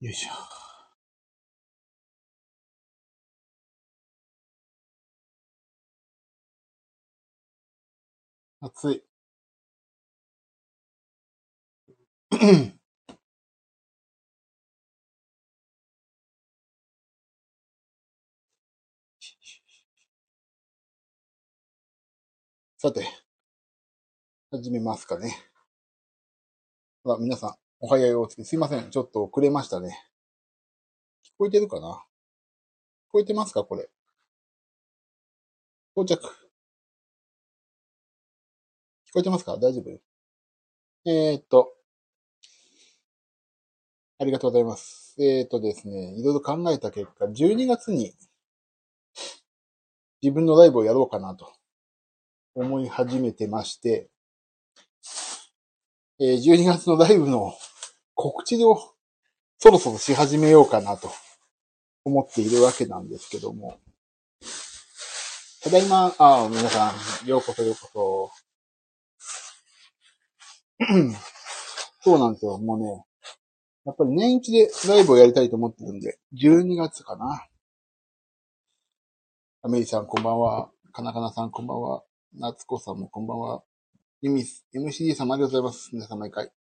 よいしょ。暑い。さて、始めますかね。あ、皆さん、おはようおつき。すいません。ちょっと遅れましたね。聞こえてるかな？聞こえてますか？これ。到着。聞こえてますか？大丈夫？えー、っと。ありがとうございます。えー、っとですね、いろいろ考えた結果、12月に自分のライブをやろうかなと思い始めてまして、えー12月のライブの告知をそろそろし始めようかなと思っているわけなんですけども。ただいま、あ皆さん、ようこそようこそ。そうなんですよ。もうね、やっぱり年一でライブをやりたいと思ってるんで、12月かな。アメリさんこんばんは。かなかなさんこんばんは。夏子さんもこんばんは。ユミス、MCD 様ありがとうございます。皆さん毎回。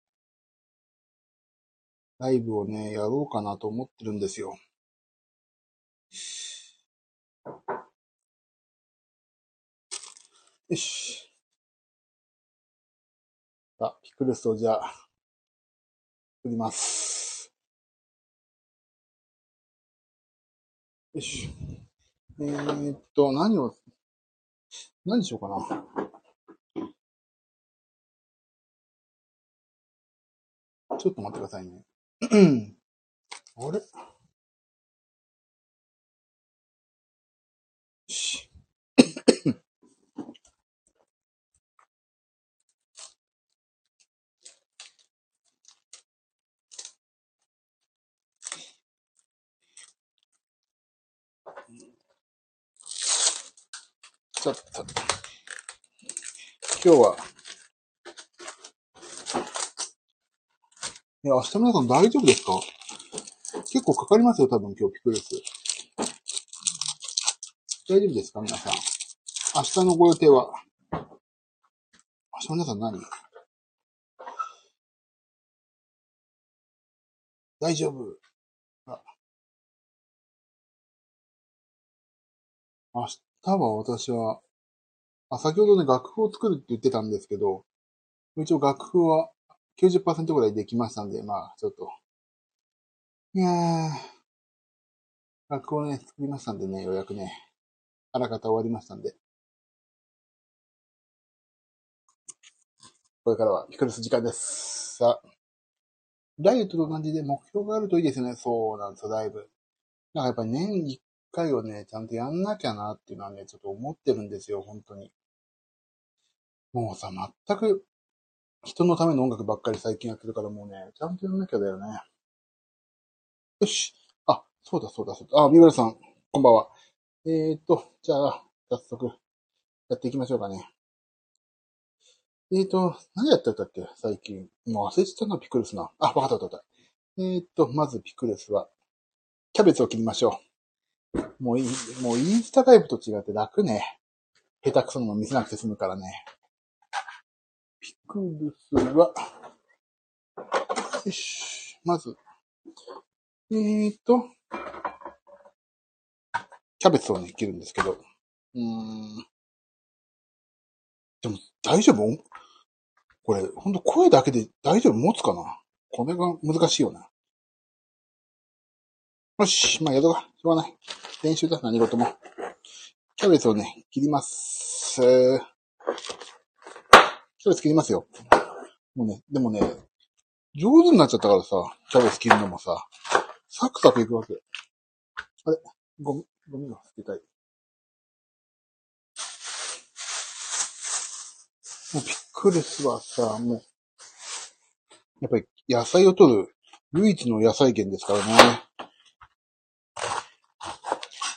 ライブをね、やろうかなと思ってるんですよ。よし。あ、ピクルスをじゃあ、作ります。よし。えー、っと、何を、何しようかな。ちょっと待ってくださいね。あれ？し。ちょっと。今日は、いや、明日皆さん大丈夫ですか？結構かかりますよ、多分今日ピクルス。大丈夫ですか皆さん？明日のご予定は？明日皆さん何？大丈夫。あ明日は私は、あ、先ほどね、楽譜を作るって言ってたんですけど、一応楽譜は90%ぐらいできましたんで、まあ、ちょっと。いやー、楽をね、作りましたんでね、ようやくね、あらかた終わりましたんで。これからはピクルス時間です。さあ、ダイエットと同じで目標があるといいですね。そうなんですよ、だいぶ。なんかやっぱり年に1回をね、ちゃんとやんなきゃなっていうのはね、ちょっと思ってるんですよ、本当に。もうさ、全く人のための音楽ばっかり最近やってるからもうね、ちゃんとやんなきゃだよね。よし。あ、そうだそうだそうだ。あ、みぐらさん、こんばんは。えーっと、じゃあ、早速、やっていきましょうかね。えーっと、何やってたっけ？最近。もう忘れてたな、ピクルスな。あ、わかったわかったわかった。えーっと、まずピクルスは、キャベツを切りましょう。もういい、もうインスタライブと違って楽ね。下手くそなの見せなくて済むからね。ピクルスは、よし、まず、えーと、キャベツをね、切るんですけど、うーん。でも、大丈夫？これ、ほんと声だけで大丈夫持つかな？これが難しいよな。よし、まあ、やるか。しょうがない。練習だ、何事も。キャベツをね、切ります。キャベツ切りますよ。もうね、でもね、上手になっちゃったからさ、キャベツ切るのもさ、サクサクいくわけ。あれゴミ、ゴミが捨てたい。もうピックルスはさ、もう、やっぱり野菜を取る唯一の野菜源ですからね。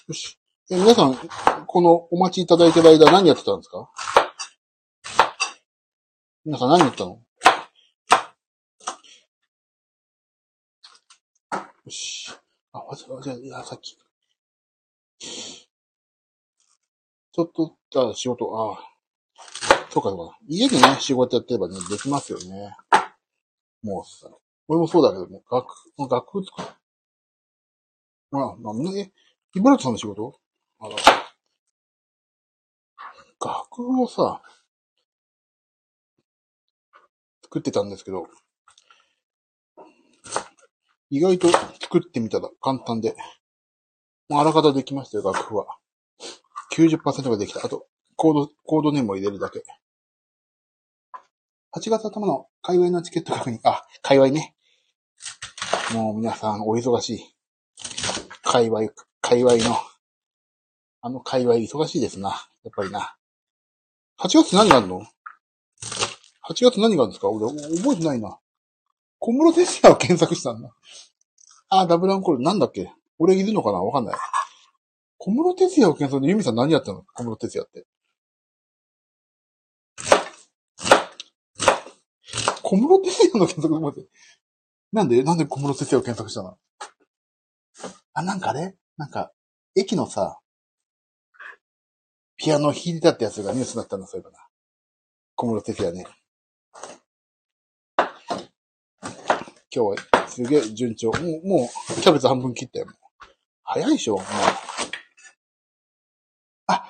よし。え、皆さん、このお待ちいただいてる間何やってたんですか？皆さん何やったの？よし。あ、わざわざ、いや、さっき。ちょっと、じゃあ仕事、ああ。そうかそうか。家でね、仕事やってればね、できますよね。もうさ。俺もそうだけどね、学、学部作る。あ、なんで、え、茨城さんの仕事？あら。学部をさ、作ってたんですけど、意外と作ってみたら簡単で、もうあらかたできましたよ、楽譜は。90%ができた。あと、コード、コードネームを入れるだけ。8月頭の界隈のチケット確認。あ、界隈ね。もう皆さんお忙しい。界隈、界隈の、あの界隈忙しいですな。やっぱりな。8月何があるの？?8 月何があるんですか？俺、覚えてないな。小室哲也を検索したんだ。あ、ダブルアンコール、なんだっけ？俺いるのかな？わかんない。小室哲也を検索でユミさん何やったの？小室哲也って。小室哲也の検索待って。なんで？なんで小室哲也を検索したの？あ、なんかあれ？なんか、駅のさ、ピアノ弾いてたってやつがニュースになったんだ、そういえばな。小室哲也ね。今日はすげえ順調。もう、もう、キャベツ半分切ったよ。早いでしょもう。あ、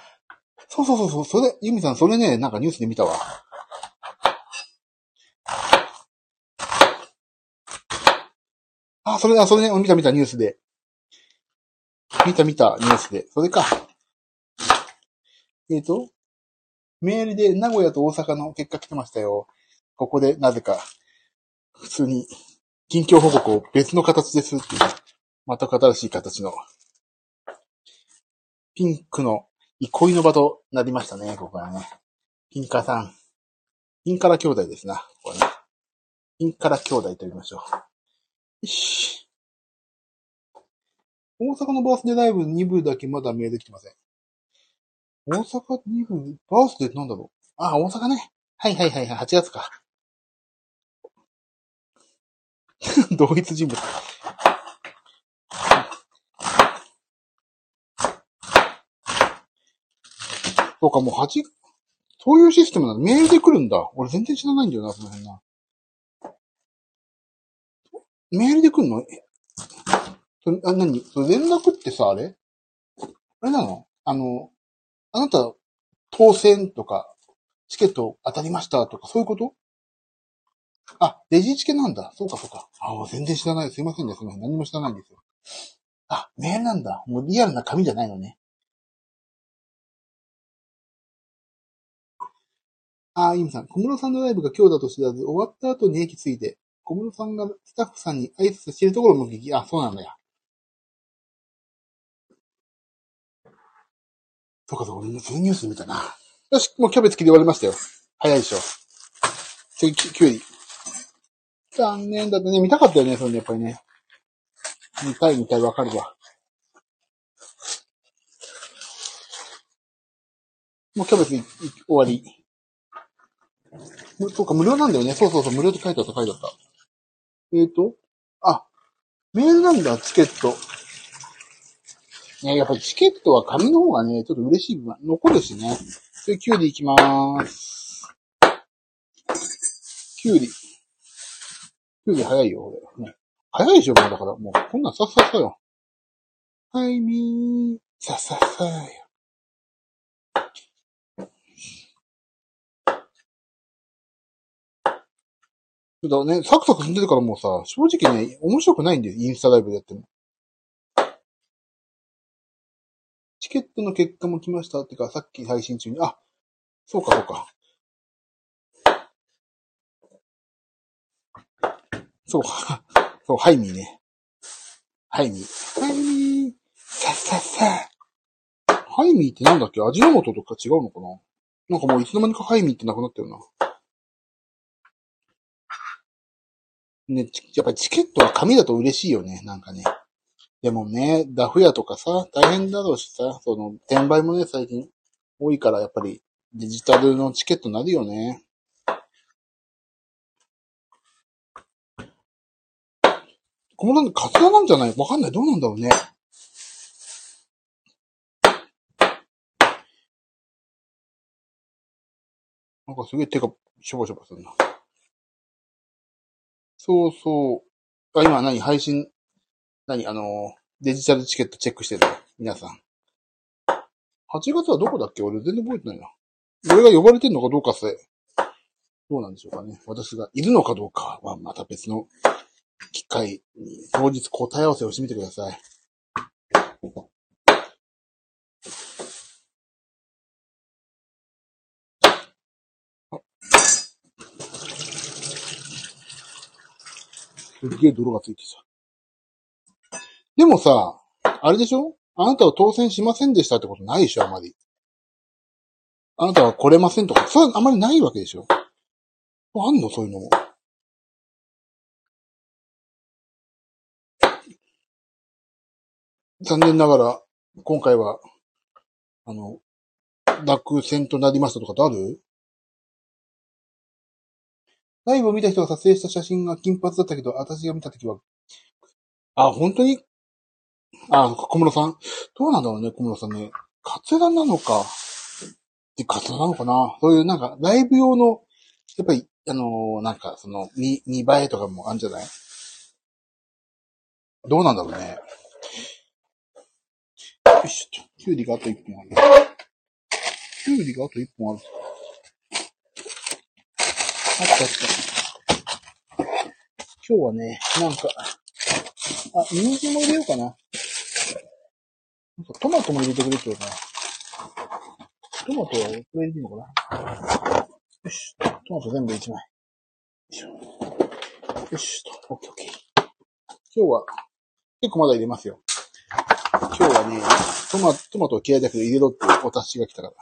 そうそうそうそう、それ、ユミさん、それね、なんかニュースで見たわ。あ、それだ、それね、見た見たニュースで。見た見たニュースで。それか。えっ、ー、と、メールで名古屋と大阪の結果来てましたよ。ここでなぜか、普通に、近況報告を別の形ですっていう、また新しい形の、ピンクの憩いの場となりましたね、ここからね。ピンカーさん。ピンカラ兄弟ですな、ここはね。ピンカラ兄弟と言いましょう。よし。大阪のバースデーライブ2部だけまだメール来てません。大阪2部、バースデーってなんだろう？あ、大阪ね。はいはいはいはい、8月か。同一人物。そうか、もう8、そういうシステムなの。メールで来るんだ。俺全然知らないんだよな、その辺な。メールで来んの？え、あ、なに連絡ってさ、あれ？あれなの？あの、あなた、当選とか、チケット当たりましたとか、そういうこと？あ、レジチケなんだ。そうか、そうか。あ全然知らない。すいませんね。その辺何も知らないんですよ。あ、メールなんだ。もうリアルな紙じゃないのね。あ、イムさん。小室さんのライブが今日だと知らず、終わった後に駅着いて、小室さんがスタッフさんに挨拶してるところも聞き、あ、そうなんだよ。そうか、そうか、そういうニュース見たな。よし、もうキャベツ切り終わりましたよ。早いでしょ。次、キュウリ。残念だってね、見たかったよね、それやっぱりね。見たい見たいわかるわ。もうキャベツ終わり。そうか、無料なんだよね。そうそうそう、無料って書いてあった、書いてあった。えっ、ー、と、あ、メールなんだ、チケット。ね、やっぱりチケットは紙の方がね、ちょっと嬉しい部分残るしね。で、キュウリいきまーす。キュウリ。キュウリ早いよ、俺。ね、早いでしょ、もうだから。もう、こんなんさっさっさよ。はいみー。さっさっさよ。だね、サクサク踏んでるからもうさ、正直ね、面白くないんだよ、インスタライブでやっても。チケットの結果も来ましたってか、さっき配信中に、あ、そうかそうか。そう。そう、ハイミーね。ハイミー。ハイミー。さっさっさ。ハイミーってなんだっけ？味の素とか違うのかな？なんかもういつの間にかハイミーってなくなってるな。ね、やっぱチケットは紙だと嬉しいよね、なんかね。でもね、ダフ屋とかさ、大変だろうしさ、その、転売もね、最近多いから、やっぱりデジタルのチケットになるよね。小室さん、カツラなんじゃない？わかんない。どうなんだろうね。なんかすげえ手がしょぼしょぼするな。そうそう。あ、今何？配信、何？あの、デジタルチケットチェックしてる皆さん。8月はどこだっけ？俺全然覚えてないな。俺が呼ばれてんのかどうかせ。どうなんでしょうかね。私がいるのかどうかはまた別の機会に当日答え合わせをしてみてください。すっげえ泥がついてさ。でもさ、あれでしょ？あなたは当選しませんでしたってことないでしょあまり。あなたは来れませんとか、そうあまりないわけでしょ？あんの？そういうのも。残念ながら、今回は、あの、落選となりましたとかってある？ライブを見た人が撮影した写真が金髪だったけど、私が見たときは、あ、本当に？あ、小室さん？どうなんだろうね、小室さんね。カツラなのか。で、カツラなのかな？そういうなんか、ライブ用の、やっぱり、あのーなんか、その、見、見栄えとかもあるんじゃない？どうなんだろうね。よいしょ。キュウリがあと1本ある。キュウリがあと1本ある。あったあった。今日はね、なんか、あ、人参も入れようかな。なんかトマトも入れてくれって言うかな。トマトはこれ入れていいのかなよし。トマト全部1枚。よいしょ。よしと。オッケーオッケー。今日は、結構まだ入れますよ。今日はね、トマトトマトを嫌いだけど入れろってお達しが来たから、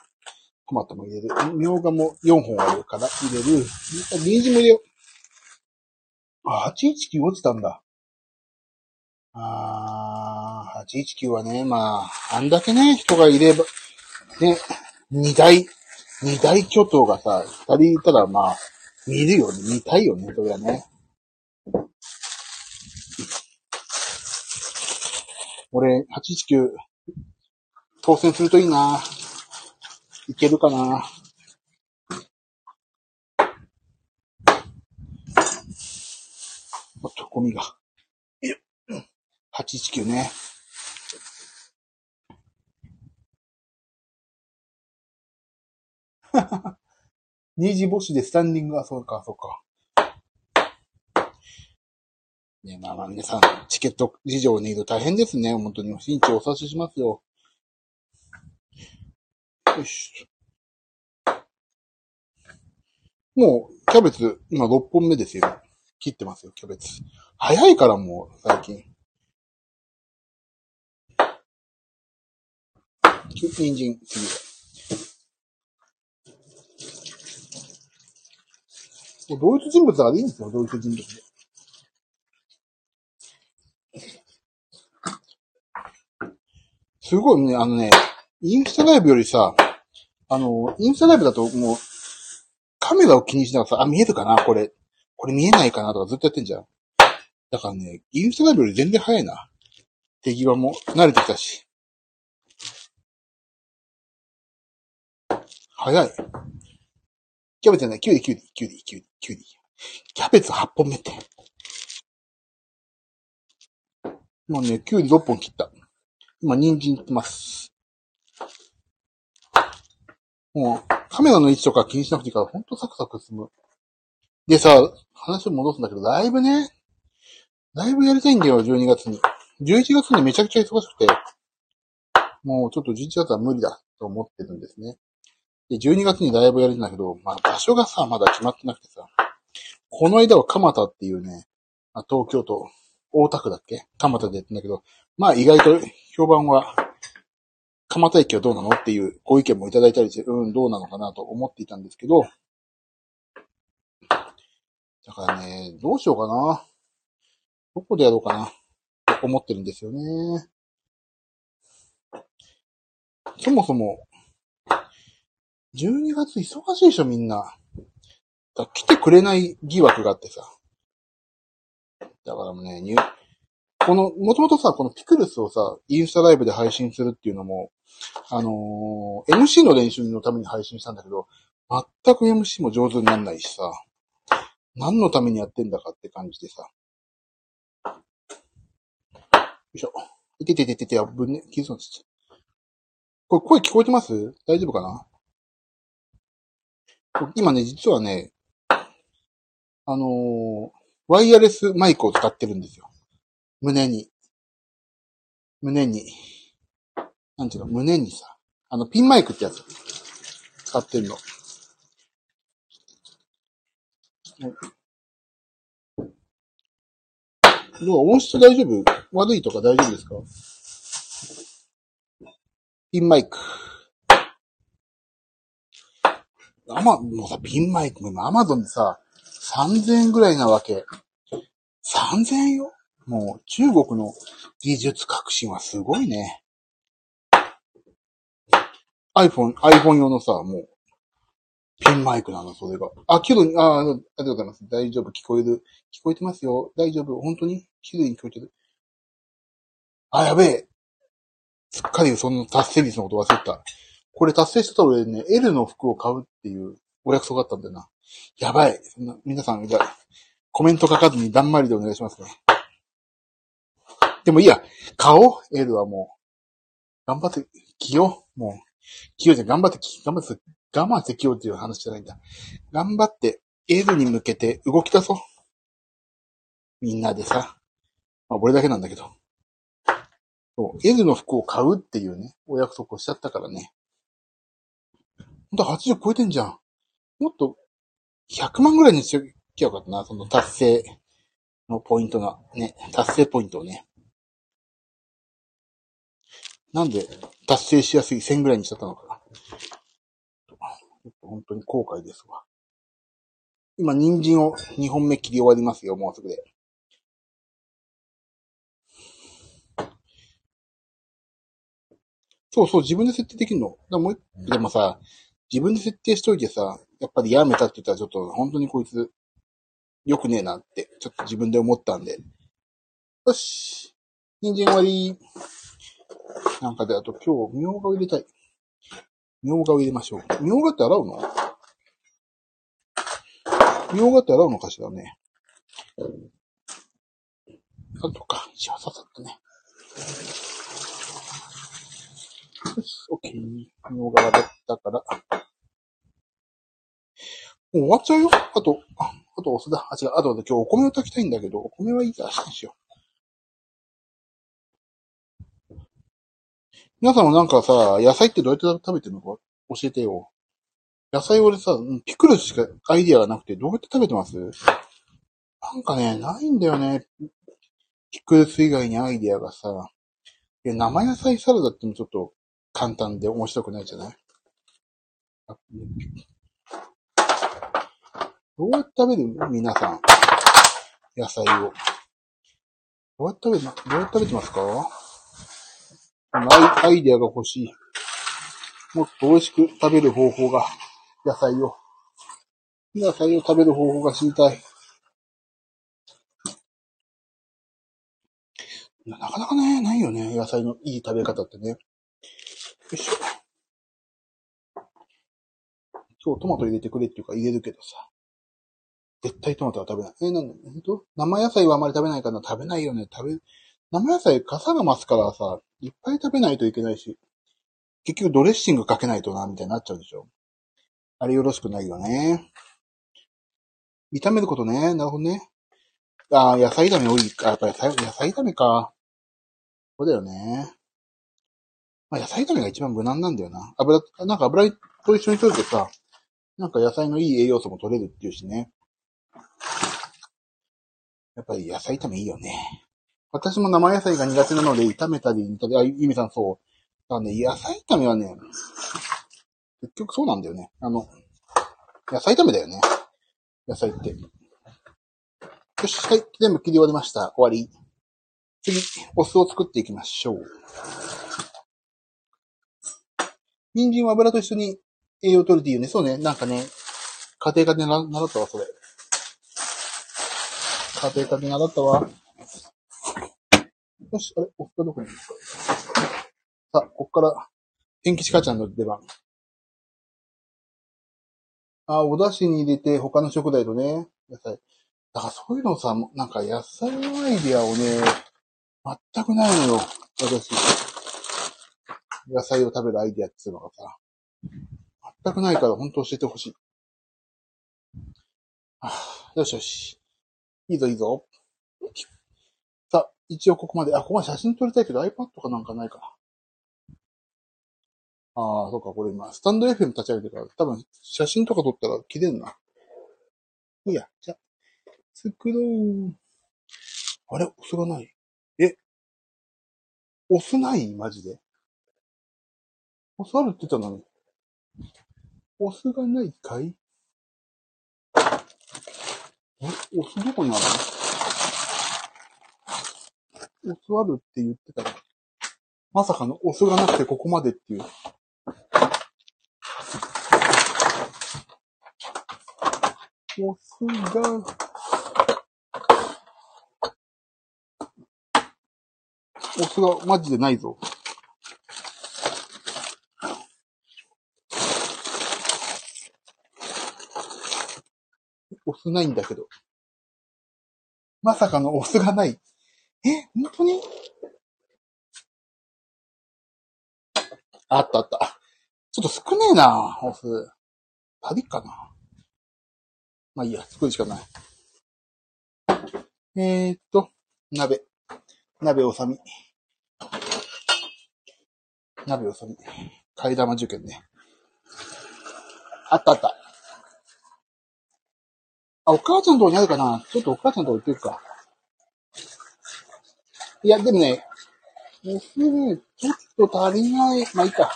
トマトも入れる。みょうがも4本あるから入れる。人参も入れよう。あ、819落ちたんだ。あー、819はね、まあ、あんだけね、人がいれば、ね、二大、二大巨頭がさ、二人いたらまあ、見るよね、見たいよね、それはね。俺、819、当選するといいな。いけるかな。おっと、ゴミが。819ね。二次募集でスタンディングはそうか、そうか。ねまあまあ皆さん、チケット事情にいる大変ですね。本当に。新地お察ししますよ。よし。もう、キャベツ、今6本目ですよ。切ってますよ、キャベツ。早いからもう、最近。人参、次は。もう同一人物だからいいんですよ、同一人物で。すごいね、あのね、インスタライブよりさ、あの、インスタライブだともう、カメラを気にしながらさ、あ、見えるかなこれ。これ見えないかなとかずっとやってんじゃん。だからね、インスタライブより全然早いな。手際も慣れてきたし。早い。キャベツじゃない、キュウリ、キュウリ、キュウリ、キュウリ、キュウリ。キャベツ8本目って。もうね、キュウリ6本切った。今、人参切ってます。もう、カメラの位置とか気にしなくていいから、ほんとサクサク進む。でさ、話を戻すんだけど、ライブね。ライブやりたいんだよ、12月に。11月にめちゃくちゃ忙しくて、もうちょっと11月は無理だと思ってるんですね。で、12月にライブやるんだけど、まあ場所がさ、まだ決まってなくてさ、この間は蒲田っていうね、あ東京都、大田区だっけ？蒲田でやってんだけど、まあ意外と評判は、蒲田駅はどうなのっていうご意見もいただいたりして、うん、どうなのかなと思っていたんですけど、だからね、どうしようかな。どこでやろうかな。と思ってるんですよね。そもそも、12月忙しいでしょ、みんな。だ来てくれない疑惑があってさ。だからもうね、この、もともとさ、このピクルスをさ、インスタライブで配信するっていうのも、あのー MC の練習のために配信したんだけど、全く MC も上手にならないしさ、何のためにやってんだかって感じでさ。よいしょ。いててててて、ぶんね、気づかなっちゃったこれ声聞こえてます？大丈夫かな？今ね、実はね、あのーワイヤレスマイクを使ってるんですよ。胸に。胸に。なんていうの、胸にさ、あの、ピンマイクってやつ。使ってんの。どう？音質大丈夫？悪いとか大丈夫ですか？ピンマイク。アマ、もうさ、ピンマイクも今アマゾンでさ、3000円ぐらいなわけ。3000円よ？もう中国の技術革新はすごいね。iPhone、iPhone 用のさ、もう、ピンマイクなの、それが。あ、けど、あ、あありがとうございます。大丈夫、聞こえる。聞こえてますよ。大丈夫、本当に？綺麗に聞こえてる。あ、やべえ。すっかりその達成率のこと忘れた。これ達成してたら俺ね、L の服を買うっていうお約束があったんだよな。やばい。そんな皆さん、じゃあコメント書かずにだんまりでお願いしますね。でもいいや、買おう !L はもう。頑張って、着よう。もう。着ようじゃん、頑張って、頑張って、我慢して着ようっていう話じゃないんだ。頑張って、L に向けて動き出そう。みんなでさ。まあ、俺だけなんだけど。そう、L の服を買うっていうね、お約束をしちゃったからね。ほんと80超えてんじゃん。もっと、100万ぐらいにしときゃよかったな、その達成のポイントが、ね、達成ポイントをね。なんで達成しやすい1000ぐらいにしちゃったのかな。本当に後悔ですわ。今、人参を2本目切り終わりますよ、もうすぐで。そうそう、自分で設定できるの。だからもでもさ、自分で設定しといてさ、やっぱりやめたって言ったらちょっと本当にこいつ、良くねえなって、ちょっと自分で思ったんで。よし。人参終わり。なんかで、あと今日、みょうがを入れたい。みょうがを入れましょう。みょうがって洗うの？みょうがって洗うのかしらね。あとか、一応ささっとね。よし、オッケー。みょうが洗ったから。もう終わっちゃうよ。あと、あ、とお酢だ。あ、違う。あとで今日お米を炊きたいんだけど、お米はいいから明日にしよう。皆さんもなんかさ、野菜ってどうやって食べてるのか教えてよ。野菜俺さ、ピクルスしかアイディアがなくて、どうやって食べてます？なんかね、ないんだよね。ピクルス以外にアイディアがさ。いや生野菜サラダってもちょっと簡単で面白くないじゃない？どうやって食べる？皆さん。野菜を。どうやって食べどうやって食べてますか？アイアイデアが欲しい。もっと美味しく食べる方法が、野菜を。野菜を食べる方法が知りたい。なかなかね、ないよね。野菜のいい食べ方ってね。よいしょ。今日トマト入れてくれっていうか入れるけどさ。絶対トマトは食べない。え、なんだ、ほんと生野菜はあまり食べないかな食べないよね。食べ、生野菜傘が増すからさ、いっぱい食べないといけないし、結局ドレッシングかけないとな、みたいになっちゃうでしょ。あれよろしくないよね。炒めることね。なるほどね。ああ、野菜炒め多いか。やっぱり野菜野菜炒めか。そうだよね。まあ野菜炒めが一番無難なんだよな。油、なんか油と一緒に取るとさ、なんか野菜のいい栄養素も取れるっていうしね。やっぱり野菜炒めいいよね。私も生野菜が苦手なので、炒めたり、あ、ゆみさんそう。だからね、野菜炒めはね、結局そうなんだよね。あの、野菜炒めだよね。野菜って。よし、はい、全部切り終わりました。終わり。次、お酢を作っていきましょう。人参は油と一緒に栄養を取るっていうね。そうね、なんかね、家庭科でな習ったわ、それ。家庭科で習ったわ。よし、あれ、おふがどこにいるんですか？さあ、ここから、天気ちかちゃんの出番。あ、お出汁に入れて、他の食材とね、野菜。だからそういうのさ、なんか野菜のアイディアをね、全くないのよ。私。野菜を食べるアイディアっていうのがさ。全くないから本当教えてほしい。あ、よしよし。いいぞいいぞ。一応ここまで、あ、ここまで写真撮りたいけど iPad かなんかないかな。ああ、そうか、これ今、スタンド FM 立ち上げてから、多分写真とか撮ったら切れんな。いや、じゃあ、作ろう。あれ？お酢がないえ？お酢ない？マジで？お酢あるって言ったのに。お酢がないかい？えお酢どこにあるの？お酢あるって言ってたら。まさかのお酢がなくてここまでっていう。お酢が、お酢がマジでないぞ。お酢ないんだけど。まさかのお酢がない。え、本当に？あったあった。ちょっと少ねえな、お酢。足りっかな？まあいいや、作るしかない。えー、っと、鍋。鍋おさみ。鍋おさみ。替え玉受験ね。あったあった。あ、お母ちゃんのとこにあるかな？ちょっとお母ちゃんのとこ行ってくか。いや、でもね、お酢ね、ちょっと足りない。まあいいか。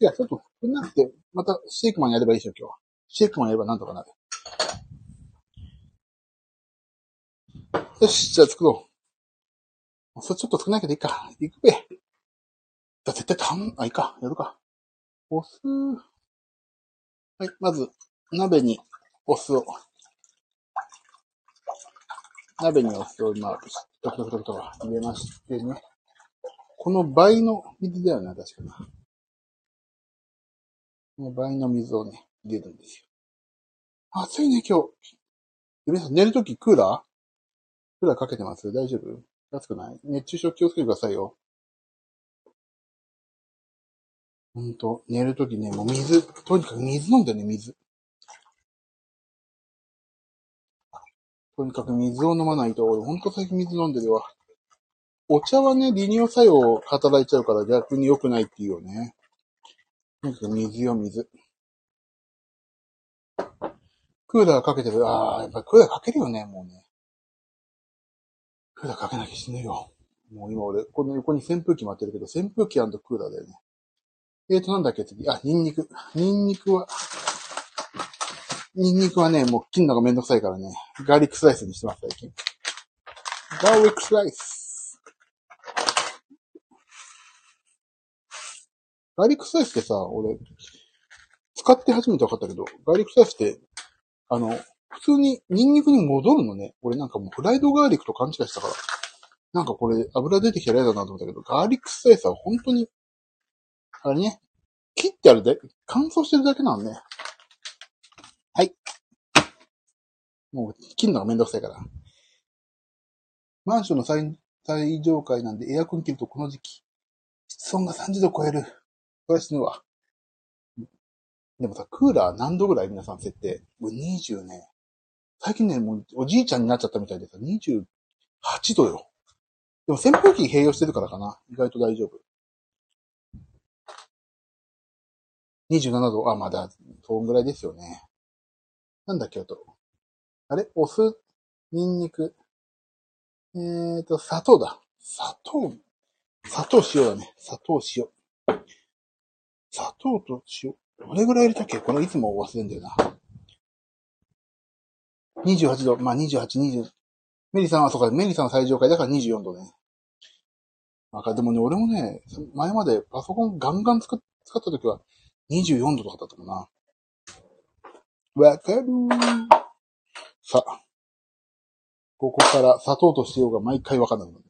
いや、ちょっと少なくて、またシェイクマンやればいいでしょ、今日は。シェイクマンやればなんとかなる。よし、じゃあ作ろう。それちょっと少ないけどいいか。行くべ。だ、絶対たん、あ、いいか。やるか。お酢。はい、まず、鍋にお酢を。鍋にお酢を今、トクトクトクと入れましてね。この倍の水だよね、確かな。この倍の水をね、入れるんですよ。暑いね、今日。皆さん寝るときクーラー？クーラーかけてます？大丈夫？暑くない？熱中症気をつけてくださいよ。ほんと、寝るときね、もう水、とにかく水飲んでね、水。とにかく水を飲まないと、俺ほんと最近水飲んでるわ。お茶はね、利尿作用を働いちゃうから逆に良くないっていうよね。とにかく水よ、水。クーラーかけてる。ああ、やっぱクーラーかけるよね、もうね。クーラーかけなきゃ死ぬよ。もう今俺、この横に扇風機待ってるけど、扇風機クーラーだよね。えーと、なんだっけ次。あ、ニンニク。ニンニクは、ニンニクはね、もう切るのがめんどくさいからね。ガーリックスライスにしてます、最近。ガーリックスライス。ガーリックスライスってさ、俺、使って初めて分かったけど、ガーリックスライスって、あの、普通にニンニクに戻るのね。俺なんかもうフライドガーリックと勘違いしたから。なんかこれ油出てきたら嫌だなと思ったけど、ガーリックスライスは本当に、あれね、切ってあるで、乾燥してるだけなのね。はい。もう切るのがめんどくさいから。マンションの最最上階なんでエアコン切るとこの時期、室温が30度超える。これ死ぬわ。でもさ、クーラー何度ぐらい皆さん設定？もう20ね。最近ね、もうおじいちゃんになっちゃったみたいでさ、28度よ。でも扇風機併用してるからかな。意外と大丈夫。27度、あ、まだ、そんぐらいですよね。なんだっけ、あと。あれ？お酢、ニンニク？えーと、砂糖だ。砂糖。砂糖塩だね。砂糖塩。砂糖と塩。どれぐらい入れたっけ？これいつも忘れんだよな。28度。まあ、28、20。メリさんはそうか、メリさんは最上階だから24度ね。なんかでもね、俺もね、前までパソコンガンガン使っ使った時は24度とかだったもんな。わかるー。さあ。ここから砂糖と塩が毎回わかんなくなる。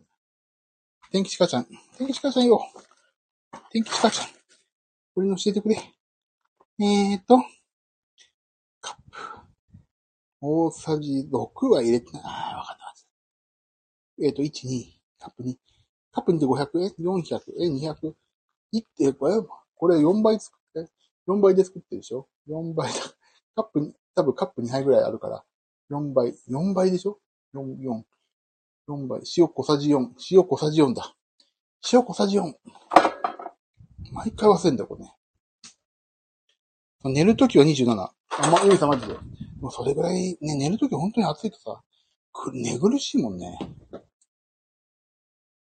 天気ちかちゃん。天気ちかちゃんよ。天気ちかちゃん。これに教えてくれ。えーと、カップ。大さじ6は入れてない。ああ、わかった。えっ、ー、と、1、2、カップ2。カップ2で500円 ?400 円 ?200? 1って、これ、これ4倍作って、4倍で作ってるでしょ ?4 倍だ。カップに、多分カップ2杯ぐらいあるから、4倍、4倍でしょ ?4、4。4倍。塩小さじ4。塩小さじ4だ。塩小さじ4。毎回忘れんだ、これね。寝るときは27。あん、ま、ゆみさんマジで。でもそれぐらい、ね、寝るとき本当に暑いとさ、く寝苦しいもんね。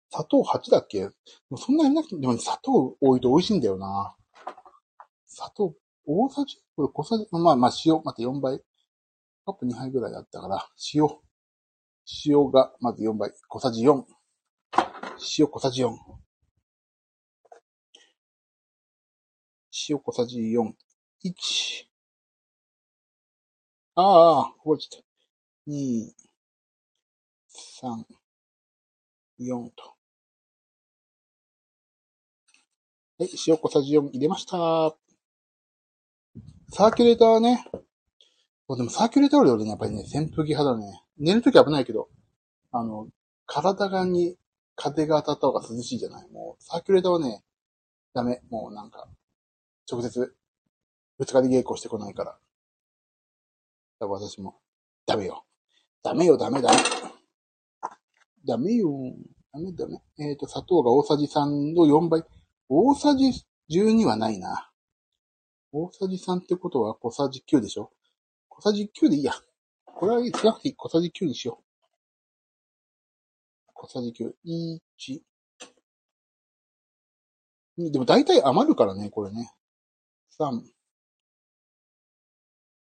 砂糖8だっけ？そんなになくても、砂糖多いと美味しいんだよな。砂糖、大さじ、これ小さじ、まあまあ塩、また4倍。カップ2杯ぐらいだったから、塩。塩がまず4倍。小さじ4。塩小さじ4。塩小さじ4。1。ああ、こぼれちゃった。2、3、4と。はい、塩小さじ4入れました。サーキュレーターね、でもサーキュレーターよりね、やっぱりね、扇風機派だね。寝るとき危ないけど、あの、体がに風が当たった方が涼しいじゃない。もう、サーキュレーターはね、ダメ。もうなんか、直接、ぶつかり稽古してこないから。だから私も、ダメよ。ダメよ、ダメ、ダメ。ダメよ。ダメ、ダメ。えっ、ー、と、砂糖が大さじ3の4倍。大さじ12はないな。大さじ3ってことは小さじ9でしょ？小さじ9でいいや。これはいい。少なくて。小さじ9にしよう。小さじ9。1。でも大体余るからね、これね。3、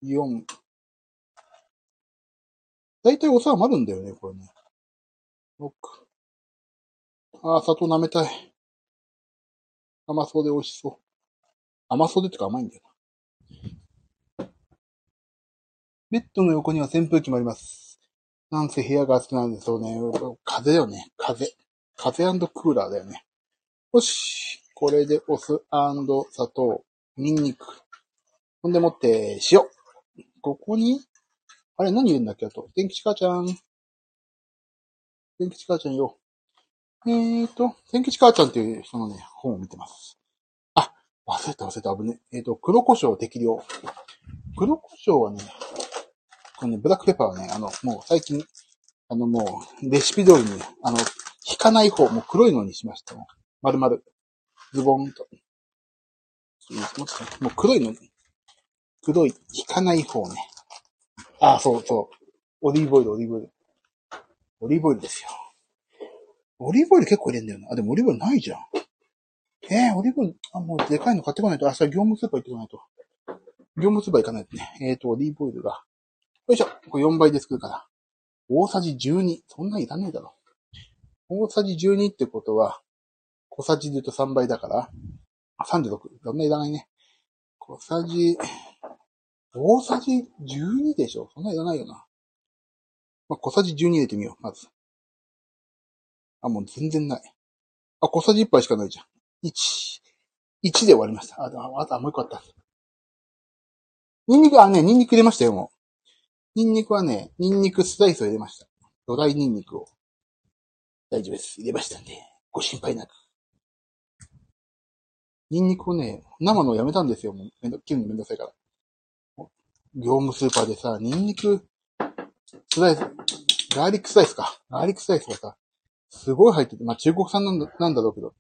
4。大体お茶余るんだよね、これね。6。ああ、砂糖舐めたい。甘そうで美味しそう。甘そうでってか甘いんだよな。ベッドの横には扇風機もあります。なんせ部屋が好きなるんですよね。風だよね。風。風クーラーだよね。よし。これでお酢砂糖、ニンニク。ほんでもって、塩。ここに、あれ何入れるんだっけあと。天吉母ちゃん。天吉母ちゃんよ。えーと、千吉母ちゃんっていう人のね、本を見てます。あ、忘れた忘れた、危ね。えーと、黒胡椒適量。黒胡椒はね、このね、ブラックペッパーはね、あの、もう最近、あのもう、レシピ通りに、あの、引かない方、もう黒いのにしました。丸々。ズボンと。もう黒いの、黒い、引かない方ね。あ、そうそう。オリーブオイル、オリーブオイル。オリーブオイルですよ。オリーブオイル結構入れんだよな。あ、でもオリーブオイルないじゃん。えー、オリーブオイル、あ、もうでかいの買ってこないと。明日業務スーパー行ってこないと。業務スーパー行かないとね。えーと、オリーブオイルが。よいしょ。これ4倍で作るから。大さじ12。そんないらねえだろ。大さじ12ってことは、小さじで言うと3倍だから、あ36。そんないらないね。小さじ、大さじ12でしょそんないらないよな。まあ、小さじ12入れてみよう、まず。あ、もう全然ない。あ、小さじ1杯しかないじゃん。1、1で終わりました。あ、あともう一個あった。ニンニク、あ、ね、ニンニク入れましたよ、もう。ニンニクはね、ニンニクスライスを入れました。ドライニンニクを。大丈夫です。入れましたんで、ご心配なく。ニンニクをね、生のをやめたんですよ。もうめんど、切るのめんどくさいから。業務スーパーでさ、ニンニク、スライス、ガーリックスライスか。ガーリックスライスがさ、すごい入ってて、まあ中国産なんだなんだろうけど、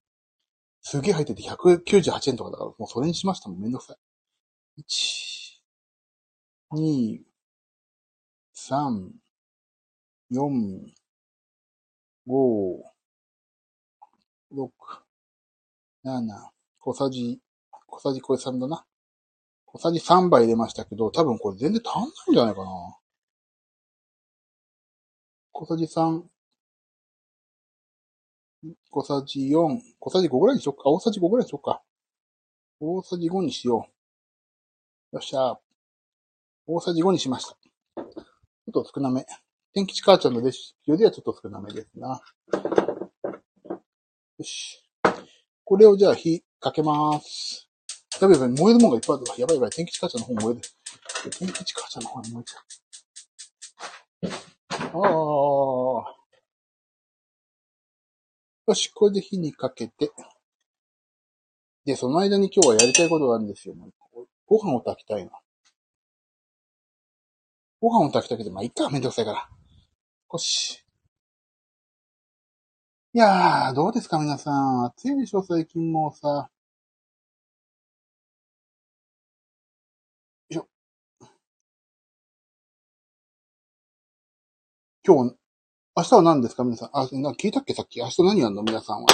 すげえ入ってて198円とかだから、もうそれにしましたもん。めんどくさい。1、2、3、4、5、6、7、小さじ、小さじこれ3だな。小さじ3杯入れましたけど、多分これ全然足んないんじゃないかな。小さじ3、小さじ4、小さじ5ぐらいにしよっか。大さじ5ぐらいにしよっか。大さじ5にしよう。よっしゃ。大さじ5にしました。ちょっと少なめ。天吉母ちゃんのレシピよりはちょっと少なめですな。よし。これをじゃあ火かけまーす。やべやべ、燃えるもんがいっぱいあるわ。やばいやばい、天気母ちゃんの方燃える。天気母ちゃんの方に燃えちゃう。ああ。よし、これで火にかけて。で、その間に今日はやりたいことがあるんですよ。ご飯を炊きたいな。ご飯を炊きたくて、まあ、いっか、めんどくさいから。よし。いやー、どうですか皆さん。暑いでしょ最近もうさ。よいしょ。今日、明日は何ですか皆さん？あ、な聞いたっけさっき？明日何やんの皆さんは？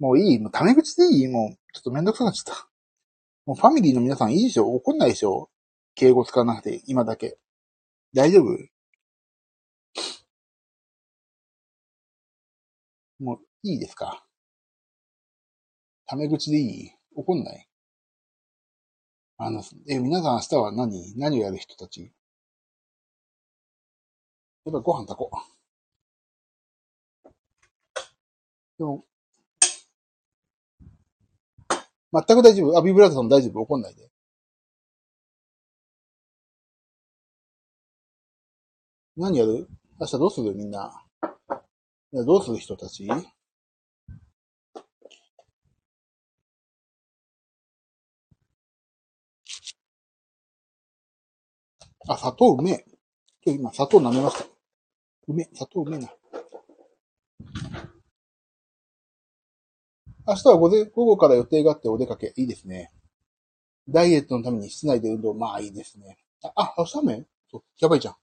もういいもうタメ口でいいもう、ちょっとめんどくさくなっちゃった。もうファミリーの皆さんいいでしょ？怒んないでしょ？敬語使わなくて、今だけ。大丈夫？もう、いいですか？タメ口でいい？怒んない？あの、え、皆さん明日は何？何をやる人たち？やっぱご飯炊こう。でも、全く大丈夫。あ、ビブラートさん大丈夫？怒んないで。何やる？明日どうする？みんな。どうする人たち？あ、砂糖うめえ。今日今砂糖舐めました。うめえ、砂糖うめえな。明日は午前午後から予定があってお出かけ。いいですね。ダイエットのために室内で運動。まあいいですね。あ、あ、明日雨そう、やばいじゃん。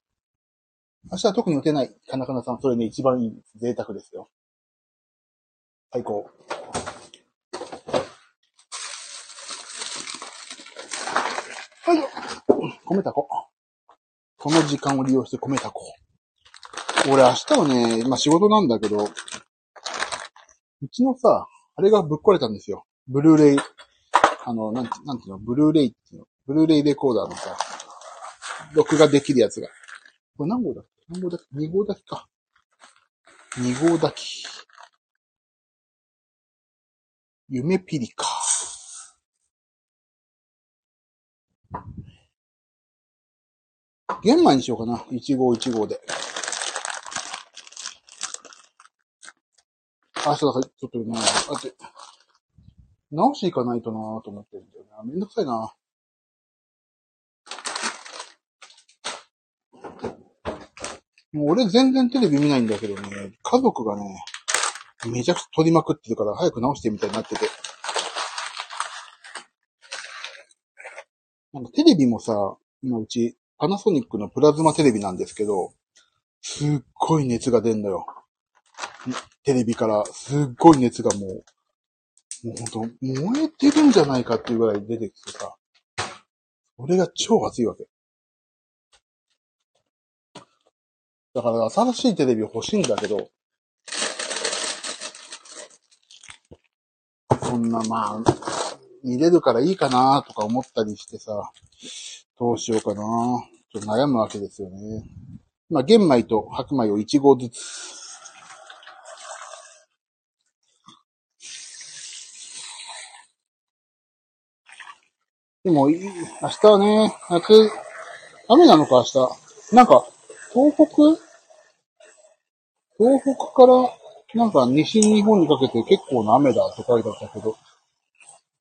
明日は特に予定ない。かなかなさん、それね、一番いい贅沢ですよ。最高。はいよ。米たこ。この時間を利用して米たこ。俺明日はね、ま、仕事なんだけど、うちのさ、あれがぶっ壊れたんですよ。ブルーレイ、あの、なんて、なんていうの、ブルーレイっていうの、ブルーレイレコーダーのさ、録画できるやつが。これ何号だっ何号だっけ ?2 号だけか。2号だけ。夢ピリカ。玄米にしようかな。1号1号で。あ、そうだ、ちょっとね、だって、直し行かないとなと思ってるんだよな。めんどくさいな。もう俺全然テレビ見ないんだけどね、家族がね、めちゃくちゃ撮りまくってるから早く直してみたいになってて。なんかテレビもさ、今うちパナソニックのプラズマテレビなんですけど、すっごい熱が出んのよ。テレビからすっごい熱がもう、もうほんと燃えてるんじゃないかっていうぐらい出てきてさ、それが超熱いわけ。だから新しいテレビ欲しいんだけど、そんなまあ、見れるからいいかなとか思ったりしてさ、どうしようかなちょっと悩むわけですよね。まあ、玄米と白米を1合ずつ。でも、明日はね、夏、雨なのか明日。なんか、東北？東北から、なんか西日本にかけて結構な雨だって書いてあったけど、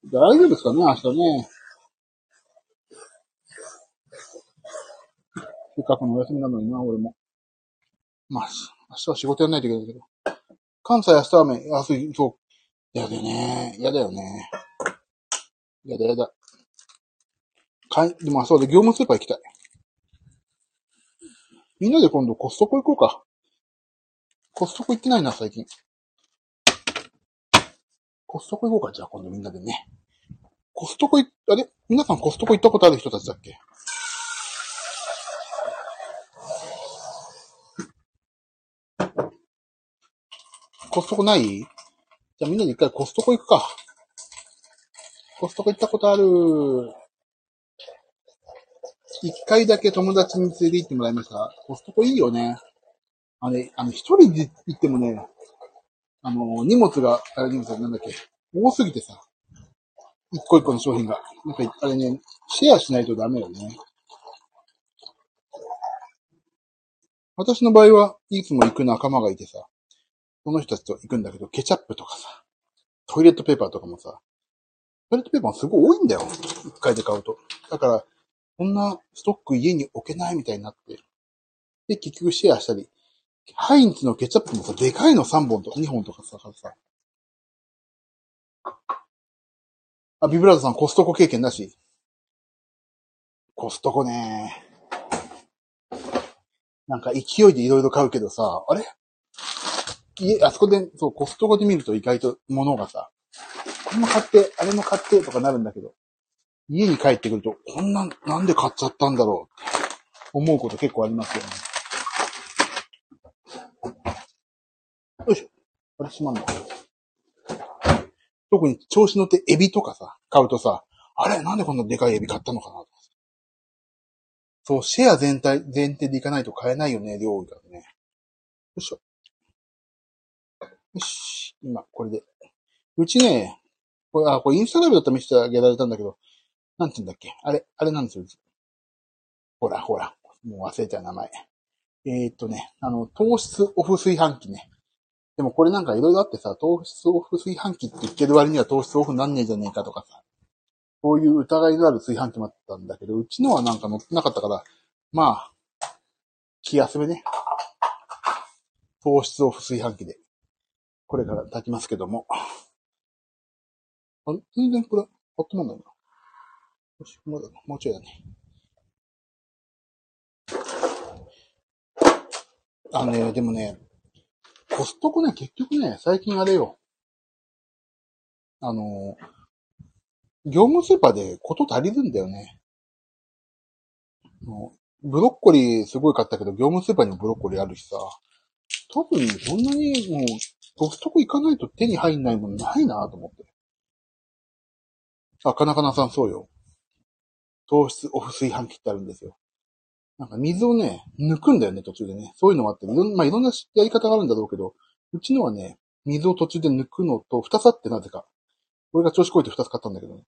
大丈夫ですかね、明日ね。せっかくのお休みなのにな、俺も。まあ、明日は仕事やんないといけないけど。関西明日雨、あ、そう、そう。やだよね。やだよね。やだやだ。かい、でもあそうで、業務スーパー行きたい。みんなで今度コストコ行こうか。コストコ行ってないな、最近。コストコ行こうか、じゃあ今度みんなでね。コストコ行、あれ？皆さんコストコ行ったことある人たちだっけ？コストコない？じゃあみんなで一回コストコ行くか。コストコ行ったことある。一回だけ友達に連れて行ってもらいました。コストコいいよね。あれ、あの、一人で行ってもね、あの、荷物が、あれ荷物なんだっけ、多すぎてさ、一個一個の商品が。なんか、あれね、シェアしないとダメよね。私の場合はいつも行く仲間がいてさ、その人たちと行くんだけど、ケチャップとかさ、トイレットペーパーとかもさ、トイレットペーパーすごい多いんだよ。一回で買うと。だから、こんなストック家に置けないみたいになって。で、結局シェアしたり。ハインツのケチャップもさ、でかいの3本とか2本とかさ、さ。あ、ビブラードさんコストコ経験だし？コストコね。なんか勢いでいろいろ買うけどさ、あれ？家、あそこで、そう、コストコで見ると意外と物がさ、これも買って、あれも買ってとかなるんだけど、家に帰ってくると、こんな、なんで買っちゃったんだろうって思うこと結構ありますよね。よいしょ。あれ、しまんの特に調子乗ってエビとかさ、買うとさ、あれなんでこんなでかいエビ買ったのかなそう、シェア全体、前提でいかないと買えないよね、量多いからね。よいしょ。よし。今、これで。うちね、これ、あ、これインスタライブだったら見せてあげられたんだけど、なんて言うんだっけ？あれ、あれなんですよ。ほら、ほら。もう忘れた名前。えー、っとね、あの、糖質オフ炊飯器ね。でもこれなんかいろいろあってさ、糖質オフ炊飯器って言ってる割には糖質オフなんねえじゃねえかとかさ、そういう疑いのある炊飯器もあったんだけど、うちのはなんか乗ってなかったから、まあ、気休めね。糖質オフ炊飯器で、これから炊きますけども。あれ？全然これ、あったまんないな。よし、まだ、もうちょいだね。あのね、でもね、コストコね、結局ね、最近あれよ。あの、業務スーパーでこと足りるんだよね。もうブロッコリーすごい買ったけど、業務スーパーにもブロッコリーあるしさ。特にそんなにもう、コストコ行かないと手に入んないもんないなと思って。あ、かなかなさんそうよ。糖質オフ炊飯器ってあるんですよ。なんか水をね、抜くんだよね、途中でね。そういうのがあって、いろんまあ、いろんなやり方があるんだろうけど、うちのはね、水を途中で抜くのと、二つあってなぜか。俺が調子こいて二つ買ったんだけどね。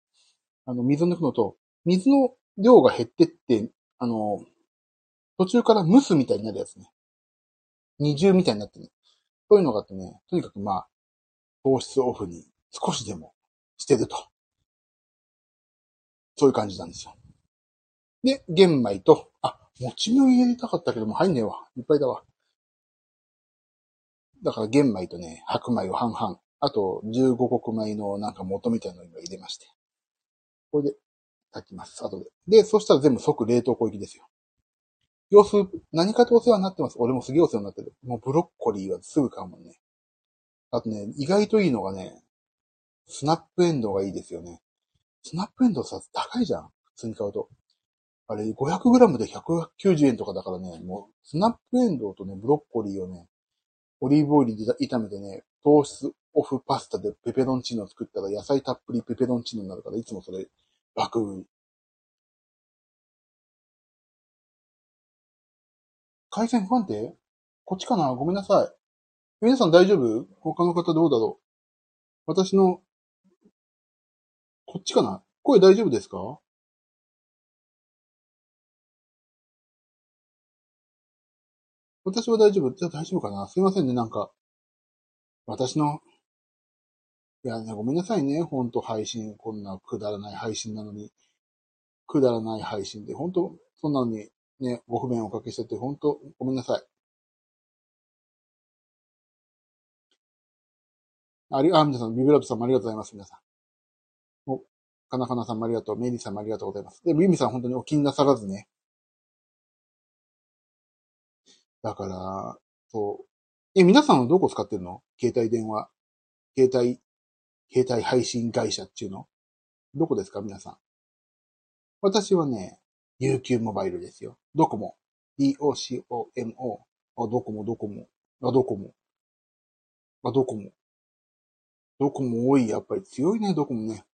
あの、水を抜くのと、水の量が減ってって、あの、途中から蒸すみたいになるやつね。二重みたいになってね。そういうのがあってね、とにかくまあ、糖質オフに少しでもしてると。そういう感じなんですよ。で、玄米と、あ、もち麦入れたかったけども入んねえわ。いっぱいだわ。だから玄米とね、白米を半々。あと、15穀米のなんか元みたいなのを今入れまして。これで炊きます。後で。で、そしたら全部即冷凍庫行きですよ。様子、何かとお世話になってます。俺もすげえお世話になってる。もうブロッコリーはすぐ買うもんね。あとね、意外といいのがね、スナップエンドウがいいですよね。スナップエンドウさ、高いじゃん。普通に買うと。あれ、500g で190円とかだからね、もう、スナップエンドウとね、ブロッコリーをね、オリーブオイルで炒めてね、糖質オフパスタでペペロンチーノを作ったら野菜たっぷりペペロンチーノになるから、いつもそれ、爆食い。回線不安定？こっちかな？ごめんなさい。皆さん大丈夫？他の方どうだろう？私の、こっちかな？声大丈夫ですか？私は大丈夫。じゃあ大丈夫かなすいませんね、なんか。私の、いやね、ごめんなさいね。ほんと配信、こんなくだらない配信なのに。くだらない配信で、ほんと、そんなのにね、ご不便をおかけしちゃって、ほんと、ごめんなさい。あり、あ、皆さん、ビブラートさんもありがとうございます、皆さん。お、かなかなさんもありがとう。メイリーさんもありがとうございます。で、ビミさん本当にお気になさらずね、だから、そう。え、皆さんはどこ使ってるの？携帯電話。携帯、携帯配信会社っていうの？どこですか？皆さん。私はね、UQ モバイルですよ。ドコモ。DOCOMO。あ、ドコモ、ドコモ。あ、ドコモ。あ、ドコモ。ドコモ多い。やっぱり強いね、ドコモね。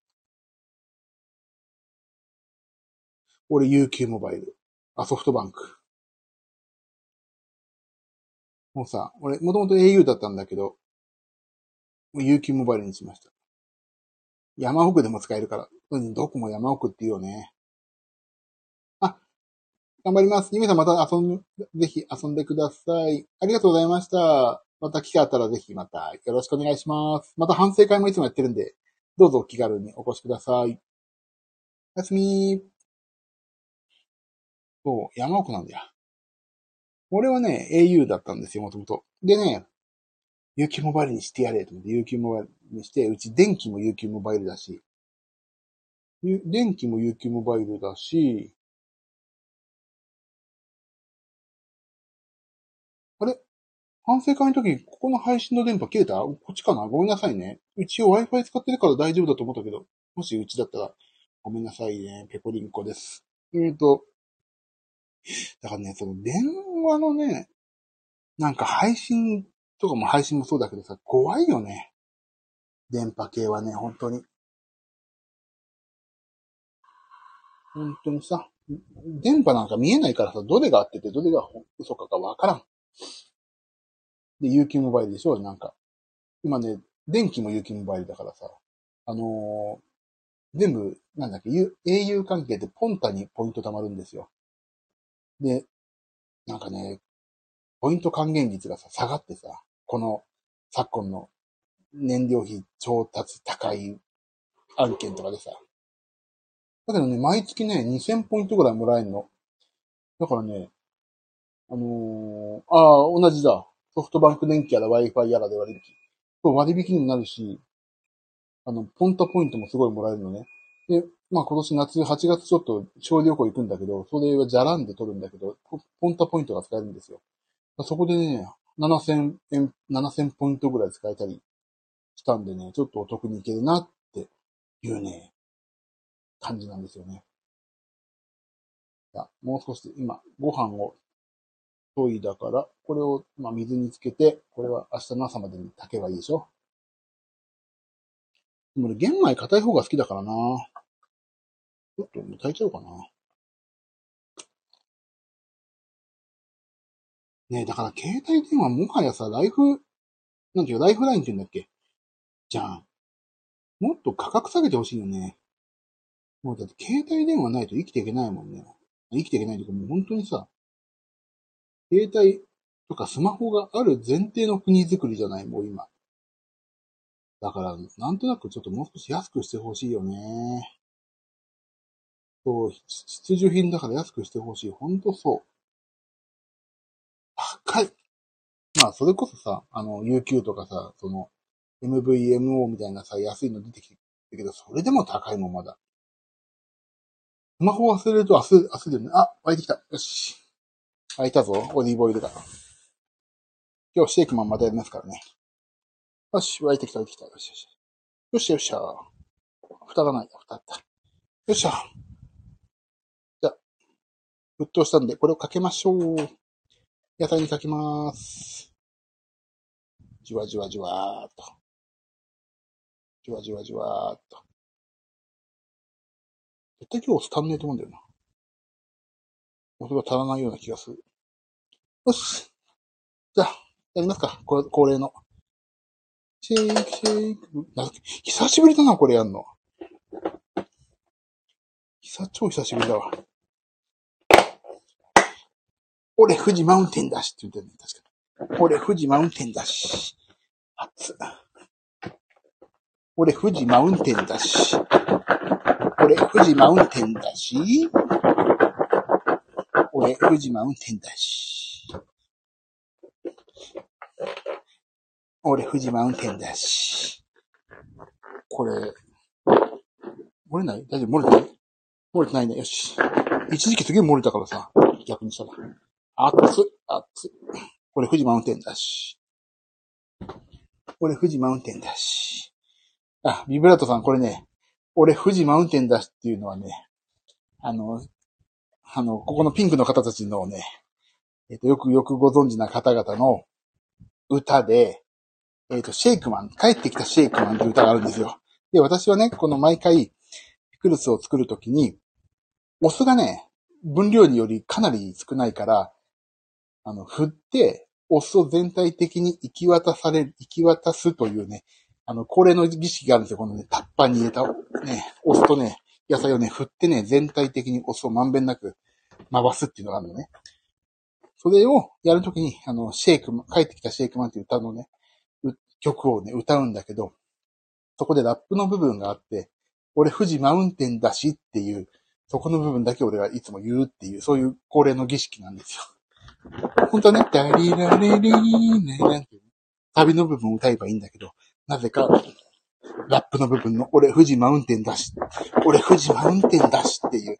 俺 UQ モバイル。あ、ソフトバンク。もうさ、俺、もともと au だったんだけど、もう UQ モバイルにしました。山奥でも使えるから。うん、どこも山奥って言うよね。あ、頑張ります。ゆめさんまた遊ん、ぜひ遊んでください。ありがとうございました。また機会あったらぜひまたよろしくお願いします。また反省会もいつもやってるんで、どうぞお気軽にお越しください。おやすみそう、山奥なんだよ。俺はね、au だったんですよ、もともと。でね、UQ モバイルにしてやれと思って UQ モバイルにして、うち電気も UQ モバイルだし、電気も UQ モバイルだし、あれ？反省会の時、ここの配信の電波切れた？こっちかな？ごめんなさいね。一応 Wi-Fi 使ってるから大丈夫だと思ったけど、もしうちだったら、ごめんなさいね。ペコリンコです。えーと、だからね、その電話のね、なんか配信とかも配信もそうだけどさ、怖いよね。電波系はね、本当に。本当にさ、電波なんか見えないからさ、どれが合っててどれが嘘かがわからん。で、UQ モバイルでしょなんか。今ね、電気も UQ モバイルだからさ、あのー全部、なんだっけ、U- au 関係でポンタにポイント貯まるんですよ。で、なんかね、ポイント還元率がさ、下がってさ、この昨今の燃料費調達高い案件とかでさ。だけどね、毎月ね、2000ポイントぐらいもらえるの。だからね、あのーああ、同じだ。ソフトバンク電気やら Wi-Fi やらで割引。そう割引になるし、あの、ポンタポイントもすごいもらえるのね。で、まあ今年夏8月ちょっと小旅行行くんだけど、それはじゃらんで取るんだけど、ポンタポイントが使えるんですよ。そこでね、7000円、7000ポイントぐらい使えたりしたんでね、ちょっとお得にいけるなっていうね、感じなんですよね。もう少し、今、ご飯を研いだから、これを、まあ、水につけて、これは明日の朝までに炊けばいいでしょ。でも俺、玄米硬い方が好きだからな。ちょっともう炊いちゃおうかな。ねえ、だから携帯電話もはやさ、ライフ、なんていうかライフラインって言うんだっけ？じゃん。もっと価格下げてほしいよね。もうだって携帯電話ないと生きていけないもんね。生きていけないというかもう本当にさ、携帯とかスマホがある前提の国づくりじゃない、もう今。だから、なんとなくちょっともう少し安くしてほしいよね。そう、必需品だから安くしてほしい。ほんとそう。高い。まあ、それこそさ、あの、UQ とかさ、その、MVMO みたいなさ、安いの出てきてるけど、それでも高いもん、まだ。スマホ忘れると焦る、焦るよね。あ、湧いてきた。よし。湧いたぞ、オリーブオイルが。今日シェイクマンまたやりますからね。よし、湧いてきた、湧いてきた。よしよし。よしよっしゃ。蓋がない。蓋あった。よっしゃ。沸騰したんで、これをかけましょう。野菜にかけます。じわじわじわーっと。じわじわじわーっと。絶対今日足んねえと思うんだよな。おそば足らないような気がする。よし。じゃあ、やりますか。これ恒例の。シェイク、シェイク。久しぶりだな、これやんの。久、超久しぶりだわ。俺、富士マウンテンだしって言ってるね、確かに。俺、富士マウンテンだし。熱っ。俺、富士マウンテンだし。俺、富士マウンテンだし。俺、富士マウンテンだし。俺、富士マウンテンだし。これ、漏れない？大丈夫？漏れてない？漏れてないね。よし。一時期すげえ漏れたからさ、逆にしたら。熱っ、熱っ。俺、富士マウンテンだし。俺、富士マウンテンだし。あ、ビブラートさん、これね、俺、富士マウンテンだしっていうのはね、あの、あの、ここのピンクの方たちのね、えっ、と、よくよくご存知な方々の歌で、えっ、と、シェイクマン、帰ってきたシェイクマンって歌があるんですよ。で、私はね、この毎回、ピクルスを作るときに、お酢がね、分量によりかなり少ないから、あの、振って、お酢を全体的に行き渡される、行き渡すというね、あの、恒例の儀式があるんですよ。このね、タッパーに入れた、ね、お酢とね、野菜をね、振ってね、全体的にお酢をまんべんなく回すっていうのがあるのね。それをやるときに、あの、シェイク、帰ってきたシェイクマンっていう歌のね、曲をね、歌うんだけど、そこでラップの部分があって、俺富士マウンテンだしっていう、そこの部分だけ俺がいつも言うっていう、そういう恒例の儀式なんですよ。本当はね、ダリラレリーね、なんて、旅の部分を歌えばいいんだけど、なぜか、ラップの部分の俺富士マウンテンだし、俺富士マウンテンだしっていう。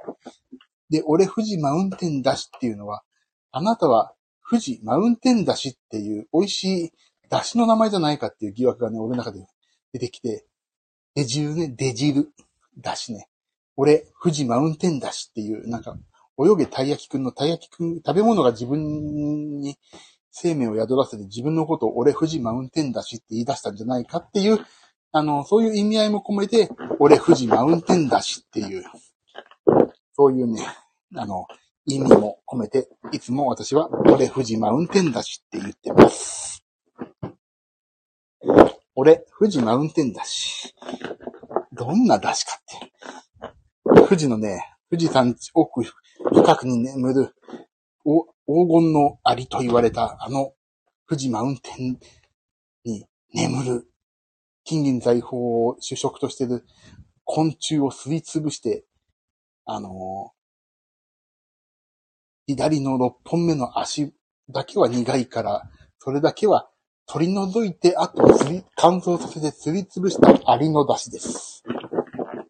で、俺富士マウンテンだしっていうのは、あなたは富士マウンテンだしっていう美味しいだしの名前じゃないかっていう疑惑がね、俺の中で出てきて、デジルね、デジルだしね。俺、富士マウンテンだしっていう、なんか、泳げたい焼きくんのたい焼きくん、食べ物が自分に生命を宿らせて自分のことを俺富士マウンテンだしって言い出したんじゃないかっていう、あの、そういう意味合いも込めて、俺富士マウンテンだしっていう、そういうね、あの、意味も込めて、いつも私は俺富士マウンテンだしって言ってます。俺、富士マウンテンだし。どんな出しかって。富士のね、富士山奥深くに眠る黄金のアリと言われたあの富士マウンテンに眠る金銀財宝を主食としている昆虫をすりつぶして、あの、左の6本目の足だけは苦いから、それだけは取り除いて、あとすり、乾燥させてすりつぶしたアリの出汁です。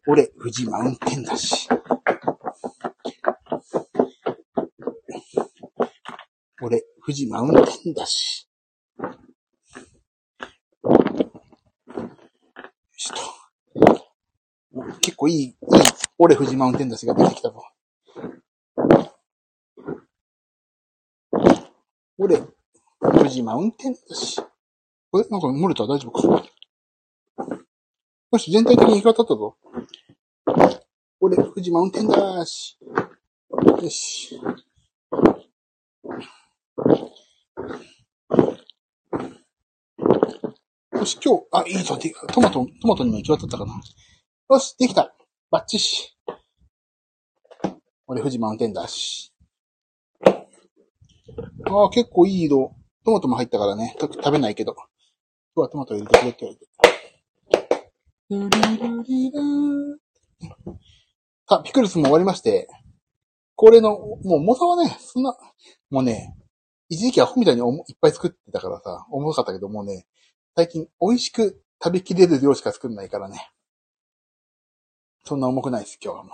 俺、富士マウンテンだし。俺、富士マウンテンだし。よしと。結構いい、いい、俺富士マウンテンだしが出てきたぞ。俺、富士マウンテンだし。これなんか漏れた？ら大丈夫か？よし、全体的に行き渡ったぞ。俺、富士マウンテンだし。よし。し、今日、あ、いいぞ、トマト、トマトにも行き渡ったかな。よし、できた。バッチシ。俺、富士マウンテンだし。ああ、結構いい色。トマトも入ったからね。食べないけど。今日はトマト入れてくれって言われて。あ、ピクルスも終わりまして。これの、もう重さはね、そんな、もうね、一時期アホみたいにいっぱい作ってたからさ、重かったけどもうね、最近美味しく食べきれる量しか作んないからね。そんな重くないです、今日はもう。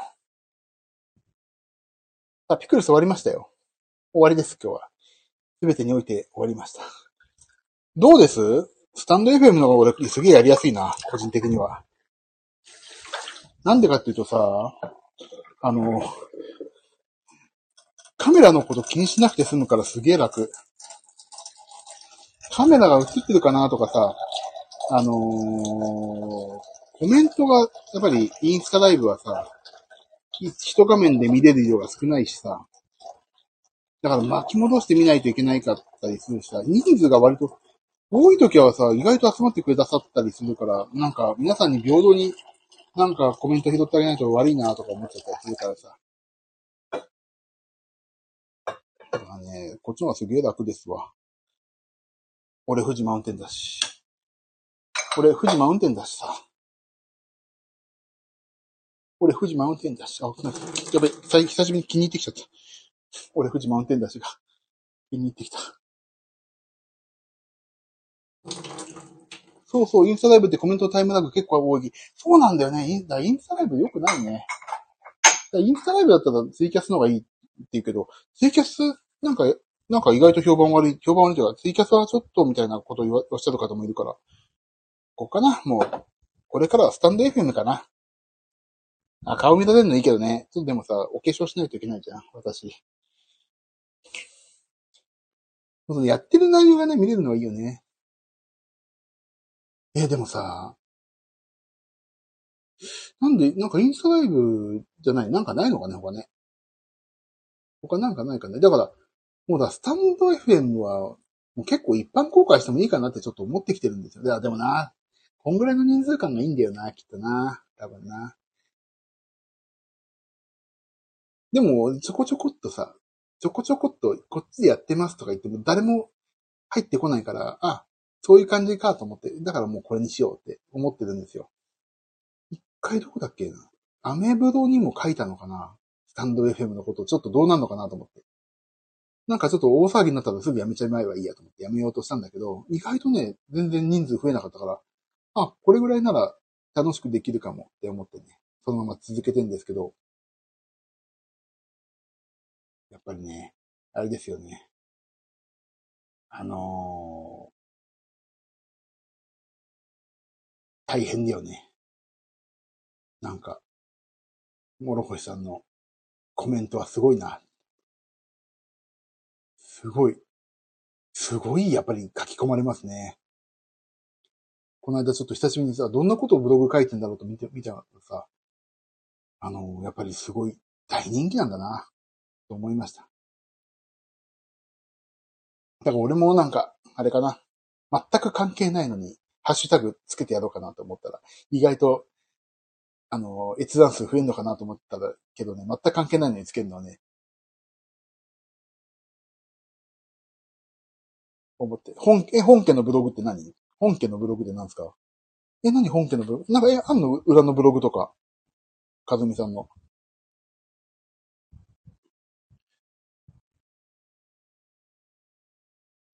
あ、ピクルス終わりましたよ。終わりです、今日は。すべてにおいて終わりました。どうです？スタンド FM の方が俺すげえやりやすいな、個人的には。なんでかっていうとさ、あの、カメラのこと気にしなくて済むからすげえ楽。カメラが映ってるかなとかさ、あのー、コメントが、やっぱりインスタライブはさ、一画面で見れる量が少ないしさ、だから巻き戻して見ないといけないかったりするしさ、人数が割と多い時はさ、意外と集まってくださったりするから、なんか皆さんに平等になんかコメント拾ってあげないと悪いなとか思っちゃったりするからさ。だからね、こっちの方がすげえ楽ですわ。俺富士マウンテンだし。俺富士マウンテンだしさ。俺富士マウンテンだし。あ、なんか、やべ、最近久しぶりに気に入ってきちゃった。俺富士マウンテンだしが気に入ってきた。そうそう、インスタライブってコメントタイムラグ結構多い。そうなんだよね。インインスタライブ良くないね。インスタライブだったらツイキャスの方がいいって言うけど、ツイキャスなんか、なんか意外と評判悪い、評判悪いというか、ツイキャスはちょっとみたいなことをおっしゃる方もいるから、ここかなもう、これからはスタンド FM かな。あ、顔見られるのいいけどね。ちょっとでもさ、お化粧しないといけないじゃん、私。やってる内容がね、見れるのはいいよね。え、でもさ、なんで、なんかインスタライブじゃない、なんかないのかね、他ね。他なんかないかね。だから、もうだ、スタンド FM は、もう結構一般公開してもいいかなってちょっと思ってきてるんですよ。ででもな、こんぐらいの人数感がいいんだよな、きっとな。多分な。でも、ちょこちょこっとさ、ちょこちょこっとこっちでやってますとか言っても誰も入ってこないから、あ、そういう感じかと思って、だからもうこれにしようって思ってるんですよ。一回どこだっけな。アメブロにも書いたのかなスタンド FM のこと、ちょっとどうなんのかなと思って。なんかちょっと大騒ぎになったらすぐやめちゃいまえばいいやと思ってやめようとしたんだけど、意外とね、全然人数増えなかったから、あ、これぐらいなら楽しくできるかもって思ってね、そのまま続けてんですけど、やっぱりね、あれですよね。あのー、大変だよね。なんか、諸星さんのコメントはすごいな。すごい、すごいやっぱり書き込まれますね。この間ちょっと久しぶりにさ、どんなことをブログ書いてんだろうと見て、見ちゃうとさ、あの、やっぱりすごい大人気なんだな、と思いました。だから俺もなんか、あれかな。全く関係ないのに、ハッシュタグつけてやろうかなと思ったら、意外と、あの、閲覧数増えるのかなと思ったら、けどね、全く関係ないのにつけるのはね、思って。本、え、本家のブログって何？本家のブログって何ですか？え、何本家のブログ？なんか、え、あんの？裏のブログとか。かずみさんの。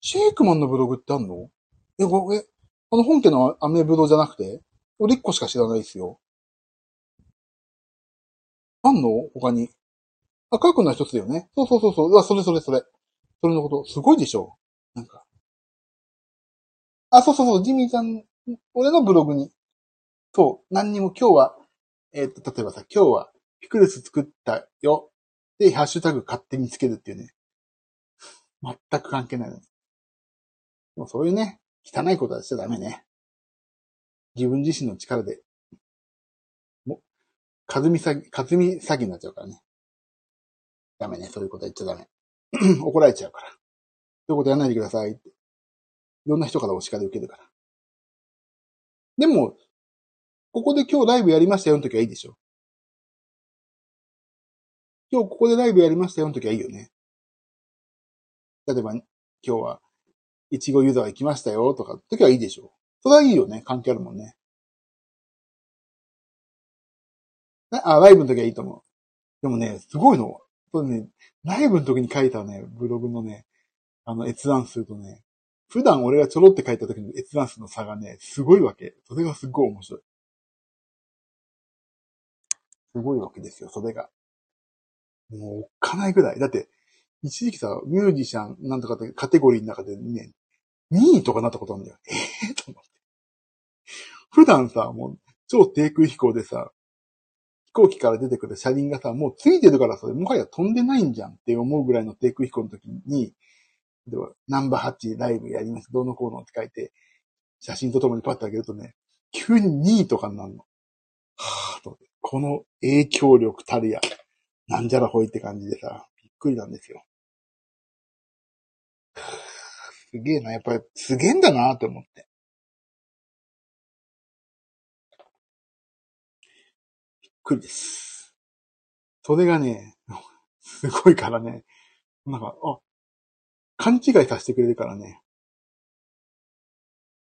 シェイクマンのブログってあんの？え、ご、え、あの本家のアメブロじゃなくて？俺一個しか知らないですよ。あんの？他に。あ、カー君の一つだよね。そうそうそうそう。あ、それそれそれ。それのこと。すごいでしょ？なんか。あ、そうそうそう。ジミーちゃん、俺のブログに。そう。何にも今日は、えっ、と、例えばさ、今日はピクルス作ったよ。で、ハッシュタグ勝手につけるっていうね。全く関係ないの。もうそういうね、汚いことはしちゃダメね。自分自身の力で。もう、かずみ詐欺、かずみ詐欺になっちゃうからね。ダメね、そういうこと言っちゃダメ。怒られちゃうから。そういうことやらないでくださいって。いろんな人からお叱り受けるから。でも、ここで今日ライブやりましたよの時はいいでしょ。今日ここでライブやりましたよの時はいいよね。例えば、今日はいちごユーザー行きましたよとか、時はいいでしょう。それはいいよね。関係あるもんね。あ、ライブの時はいいと思う。でもね、すごいの。これね、ライブの時に書いたね、ブログのね、あの閲覧数とね、普段俺がちょろって書いた時の閲覧数の差がね、すごいわけ。それがすっごい面白い。すごいわけですよ、それが。もう、おっかないぐらい。だって、一時期さ、ミュージシャンなんとかってカテゴリーの中でね、2位とかなったことあるんだよ。ええー、と思って。普段さ、もう、超低空飛行でさ、飛行機から出てくる車輪がさ、もうついてるからそれ、もはや飛んでないんじゃんって思うぐらいの低空飛行の時に、では、ナンバー8ライブやります。どうのこうのって書いて、写真とともにパッと上げるとね、急に2位とかになるの。はぁ、と。この影響力たるや、なんじゃらほいって感じでさ、びっくりなんですよ。すげえな、やっぱりすげえんだなって思って。びっくりです。それがね、すごいからね、なんか、あ、勘違いさせてくれるからね。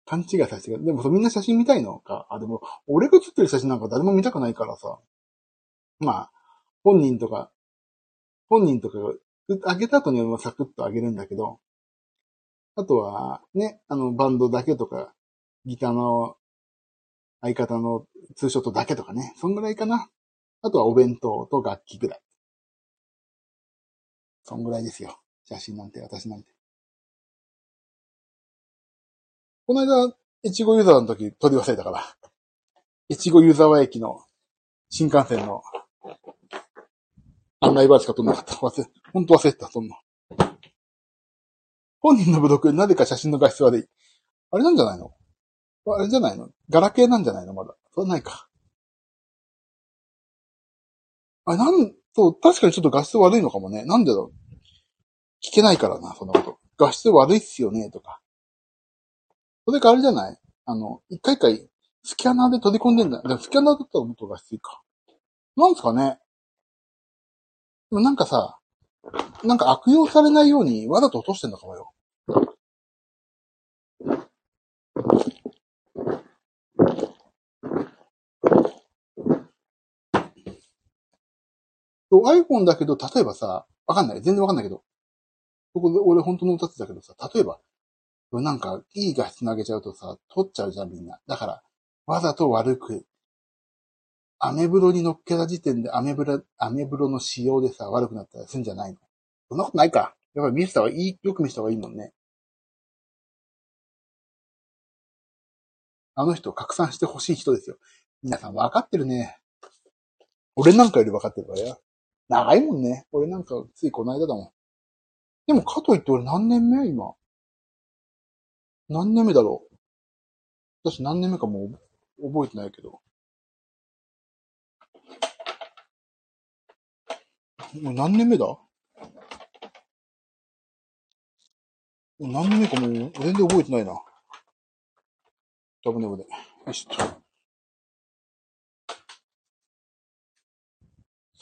勘違いさせてくれる。でもみんな写真見たいのか。あ、でも、俺が写ってる写真なんか誰も見たくないからさ。まあ、本人とか、本人とかが、あげた後にはサクッとあげるんだけど、あとは、ね、あの、バンドだけとか、ギターの相方のツーショットだけとかね、そんぐらいかな。あとはお弁当と楽器ぐらい。そんぐらいですよ。写真なんて、私なんて。この間、いちごユーザーの時取り忘れたから、いちごユーザー駅の新幹線の案内バーしか撮んなかった。忘れ、本当忘れてた、そんな。本人のブログ、なぜか写真の画質悪い。あれなんじゃないの？あれじゃないの？ガラケーなんじゃないの？まだ。それないか。あ、なん、そう、確かにちょっと画質悪いのかもね。なんでだろう？聞けないからな、そんなこと。画質悪いっすよね、とか。それかあれじゃない？あの、一回一回スキャナーで取り込んでんだ。でもスキャナーだったらもっと画質いいか。なんすかね？でもなんかさ、なんか悪用されないようにわざと落としてんのかもよ。iPhone だけど、例えばさ、わかんない。全然わかんないけど。ここで俺本当の歌ってたけどさ、例えば、なんか、いい画質投げちゃうとさ、取っちゃうじゃん、みんな。だから、わざと悪く、アメブロに乗っけた時点でアメブロ、アメブロの仕様でさ、悪くなったりするんじゃないの？そんなことないか。やっぱり見せた方がいい、よく見せた方がいいもんね。あの人拡散してほしい人ですよ。皆さん分かってるね。俺なんかより分かってるからや。長いもんね。俺なんかついこの間だもん。でもかといって俺何年目？今。何年目だろう？私何年目かもう覚えてないけど。もう何年目だ？もう何年目かもう全然覚えてないな。危ね危ね。よしと。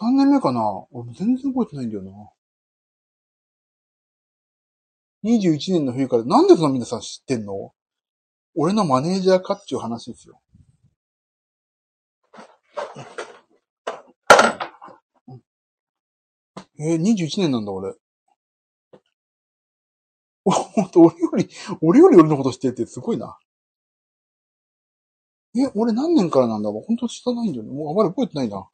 3年目かな？俺全然覚えてないんだよな。21年の冬から、なんでそんな皆さん知ってんの？俺のマネージャーかっていう話ですよ。えー、21年なんだ、俺。ほんと、俺より、俺より俺のこと知ってってすごいな。え、俺何年からなんだろう？本当知らないんだよね。もうあまり覚えてないな。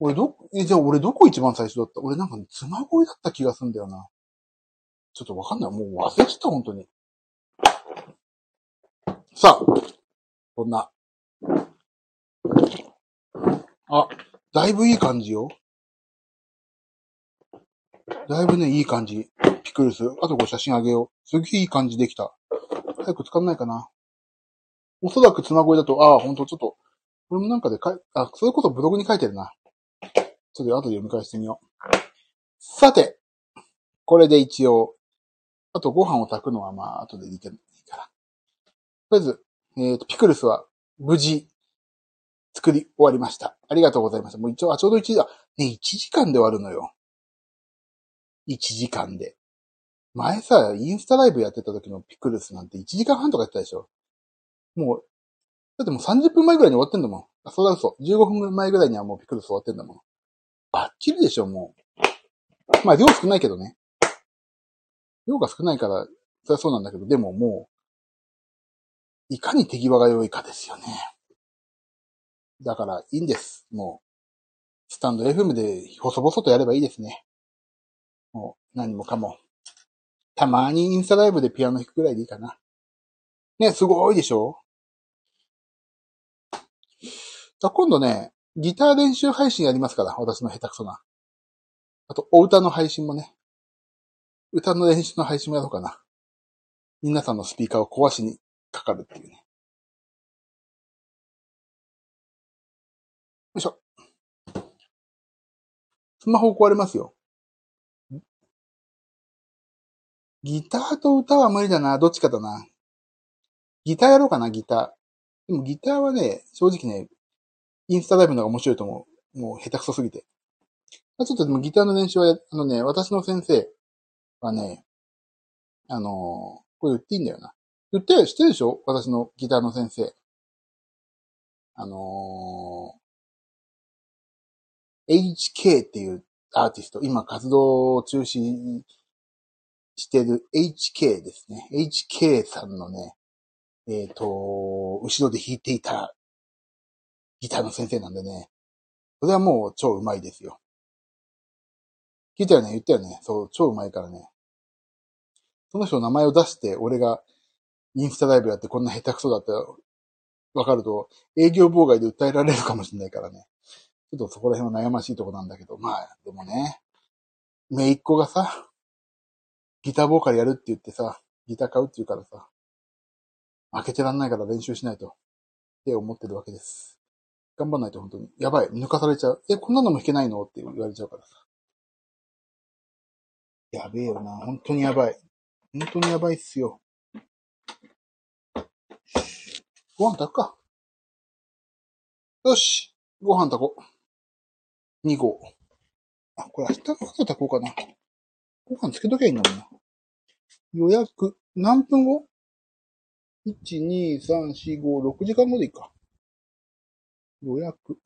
俺ど、え、じゃあ俺どこ一番最初だった？俺なんか、ね、妻恋だった気がすんだよな。ちょっとわかんない。もう忘れちゃった、本当に。さあ、こんな。あ、だいぶいい感じよ。だいぶね、いい感じ。ピクルス。あとこれ写真あげよう。すげえいい感じできた。早く使んないかな。おそらくつなごいだと、ああ、ほんとちょっと、これもなんかでかい、あ、それこそブログに書いてるな。ちょっと後で読み返してみよう。さて、これで一応、あとご飯を炊くのはまあ後でいいから。とりあえず、えっ、ー、と、ピクルスは無事作り終わりました。ありがとうございました。もう一応、あ、ちょうど1時だ。ね、1時間で終わるのよ。1時間で。前さ、インスタライブやってた時のピクルスなんて1時間半とかやってたでしょもう、だってもう30分前ぐらいに終わってんだもん。あ、そうだ嘘。15分前ぐらいにはもうピクルス終わってんだもん。バッチリでしょ、もう。まあ、量少ないけどね。量が少ないから、それはそうなんだけど、でももう、いかに手際が良いかですよね。だから、いいんです。もう、スタンド FM で細々とやればいいですね。もう、何もかも。たまにインスタライブでピアノ弾くくらいでいいかな。ね、すごいでしょじゃ今度ね、ギター練習配信やりますから、私の下手くそな。あと、お歌の配信もね。歌の練習の配信もやろうかな。皆さんのスピーカーを壊しにかかるっていうね。よいしょ。スマホ壊れますよ。ギターと歌は無理だな。どっちかだな。ギターやろうかな、ギター。でもギターはね、正直ね、インスタライブの方が面白いと思う。もう下手くそすぎて。ちょっとでもギターの練習は、あのね、私の先生はね、あのー、これ言っていいんだよな。言って、知ってるでしょ？私のギターの先生。あのー、HK っていうアーティスト、今活動を中止してる HK ですね。HK さんのね、えっ、ー、と、後ろで弾いていたギターの先生なんでね。それはもう超うまいですよ。聞いたよね？言ったよね？そう、超うまいからね。その人の名前を出して、俺がインスタライブやってこんな下手くそだったら、わかると、営業妨害で訴えられるかもしれないからね。ちょっとそこら辺は悩ましいとこなんだけど、まあ、でもね、めいっ子がさ、ギターボーカルやるって言ってさ、ギター買うって言うからさ、開けてらんないから練習しないと、って思ってるわけです。頑張んないと本当に。やばい。抜かされちゃう。え、こんなのも弾けないの？って言われちゃうからさ。やべえよな。本当にやばい。本当にやばいっすよ。ご飯炊くか。よし。ご飯炊こう。2合。あ、これ明日の朝炊こうかな。ご飯つけときゃいいんだもんな。予約、何分後 ?1、2、3、4、5、6時間後でいいか。予約。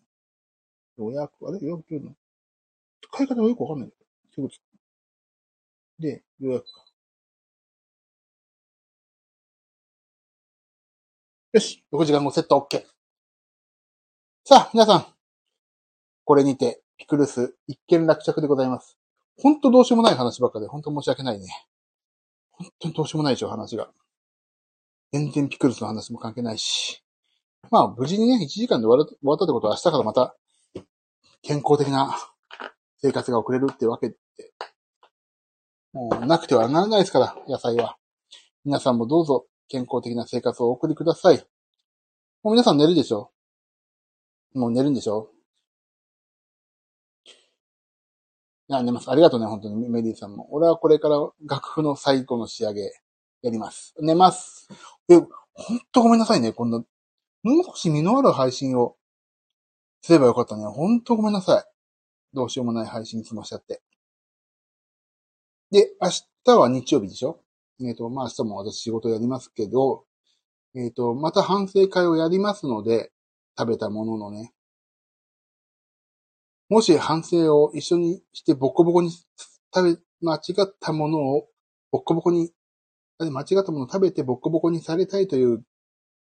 予約、あれ？予約っていうの？使い方がよくわかんない。で、予約か。よし、6時間後セット OK。さあ、皆さん。これにて、ピクルス一見落着でございます。ほんとどうしようもない話ばっかで、ほんと申し訳ないね。本当にどうしようもないでしょ、話が。全然ピクルスの話も関係ないし。まあ、無事にね、1時間で終わ終わったってことは明日からまた、健康的な生活が送れるってわけで、もうなくてはならないですから、野菜は。皆さんもどうぞ健康的な生活をお送りください。もう皆さん寝るでしょもう寝るんでしょいや、寝ます。ありがとうね、本当に、メリーさんも。俺はこれから楽譜の最後の仕上げ、やります。寝ます。え、ほんとごめんなさいね、こんな、もう少し身のある配信をすればよかったね。ほんとごめんなさい。どうしようもない配信済ましちゃって。で、明日は日曜日でしょ？えっ、ー、と、まあ明日も私仕事やりますけど、えっ、ー、と、また反省会をやりますので、食べたもののね、もし反省を一緒にしてボコボコに食べ、間違ったものをボコボコに、間違ったものを食べてボコボコにされたいという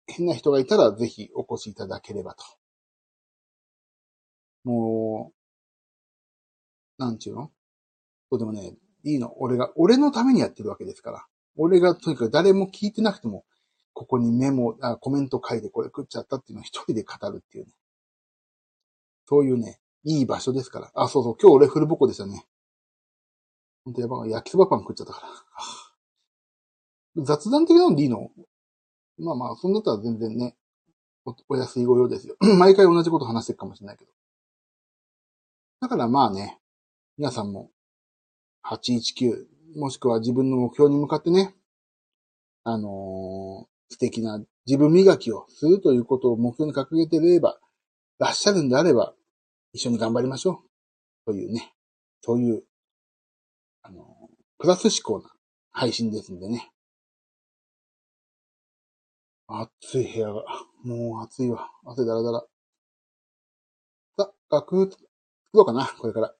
変な人がいたらぜひお越しいただければと。もう、なんちゅうの？そうでもね、いいの。俺が、俺のためにやってるわけですから。俺がとにかく誰も聞いてなくても、ここにメモ、あコメント書いてこれ食っちゃったっていうのを一人で語るっていうね。そういうね、いい場所ですから。あ、そうそう、今日俺フルボコでしたね。ほんとやばい。焼きそばパン食っちゃったから。雑談的なのでいいの？まあまあ、そんだったら全然ね、おお安いご用ですよ。毎回同じこと話してるかもしれないけど。だからまあね、皆さんも、819、もしくは自分の目標に向かってね、あのー、素敵な自分磨きをするということを目標に掲げてれば、らっしゃるんであれば、一緒に頑張りましょう。というね、そういう、あの、プラス思考な配信ですんでね。暑い部屋が、もう暑いわ。汗だらだら。さ、学、作ろうかな、これから。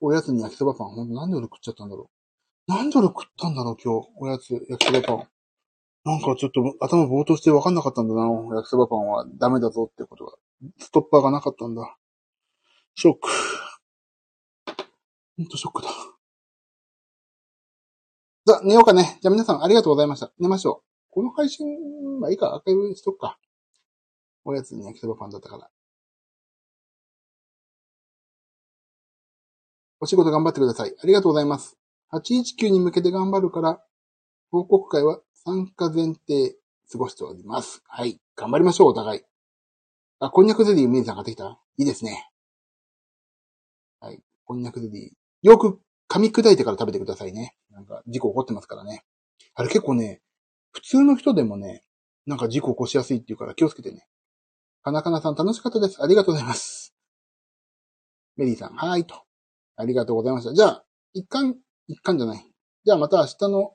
おやつに焼きそばパン。ほんとなんで俺食っちゃったんだろう。なんで俺食ったんだろう、今日。おやつ、焼きそばパン。なんかちょっと頭ぼーっとして分かんなかったんだな。焼きそばパンはダメだぞってことが。ストッパーがなかったんだ。ショック。ほんとショックだ。さあ、寝ようかね。じゃあ皆さんありがとうございました。寝ましょう。この配信、まあいいか、アーカイブにしとくか。おやつに焼きそばパンだったから。お仕事頑張ってください。ありがとうございます。819に向けて頑張るから、報告会は参加前提過ごしております。はい。頑張りましょう、お互い。あ、こんにゃくゼリー、メイさん買ってきた？いいですね。はい。こんにゃくゼリー。よく噛み砕いてから食べてくださいね。なんか、事故起こってますからね。あれ結構ね、普通の人でもね、なんか事故起こしやすいっていうから気をつけてね。かなかなさん楽しかったです。ありがとうございます。メリーさん、はーいと。ありがとうございました。じゃあ、一貫、一貫じゃない。じゃあまた明日の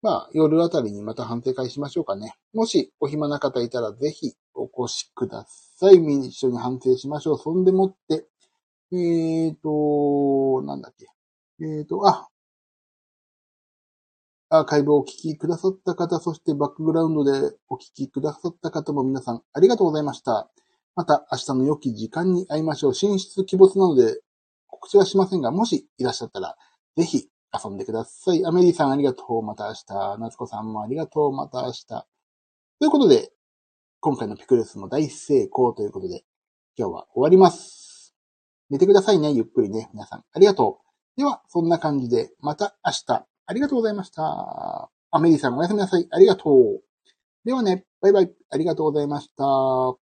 まあ、夜あたりにまた反省会しましょうかね。もしお暇な方いたらぜひお越しください。一緒に反省しましょう。そんでもって、えーと、なんだっけ。えーと、あ、アーカイブをお聞きくださった方、そしてバックグラウンドでお聞きくださった方も皆さんありがとうございました。また明日の良き時間に会いましょう。進出鬼没なので告知はしませんが、もしいらっしゃったら、ぜひ遊んでください。アメリーさんありがとう。また明日。夏子さんもありがとう。また明日。ということで、今回のピクルスも大成功ということで、今日は終わります。寝てくださいね。ゆっくりね。皆さん。ありがとう。では、そんな感じで、また明日。ありがとうございました。アメリーさんおやすみなさい。ありがとう。ではね、バイバイ。ありがとうございました。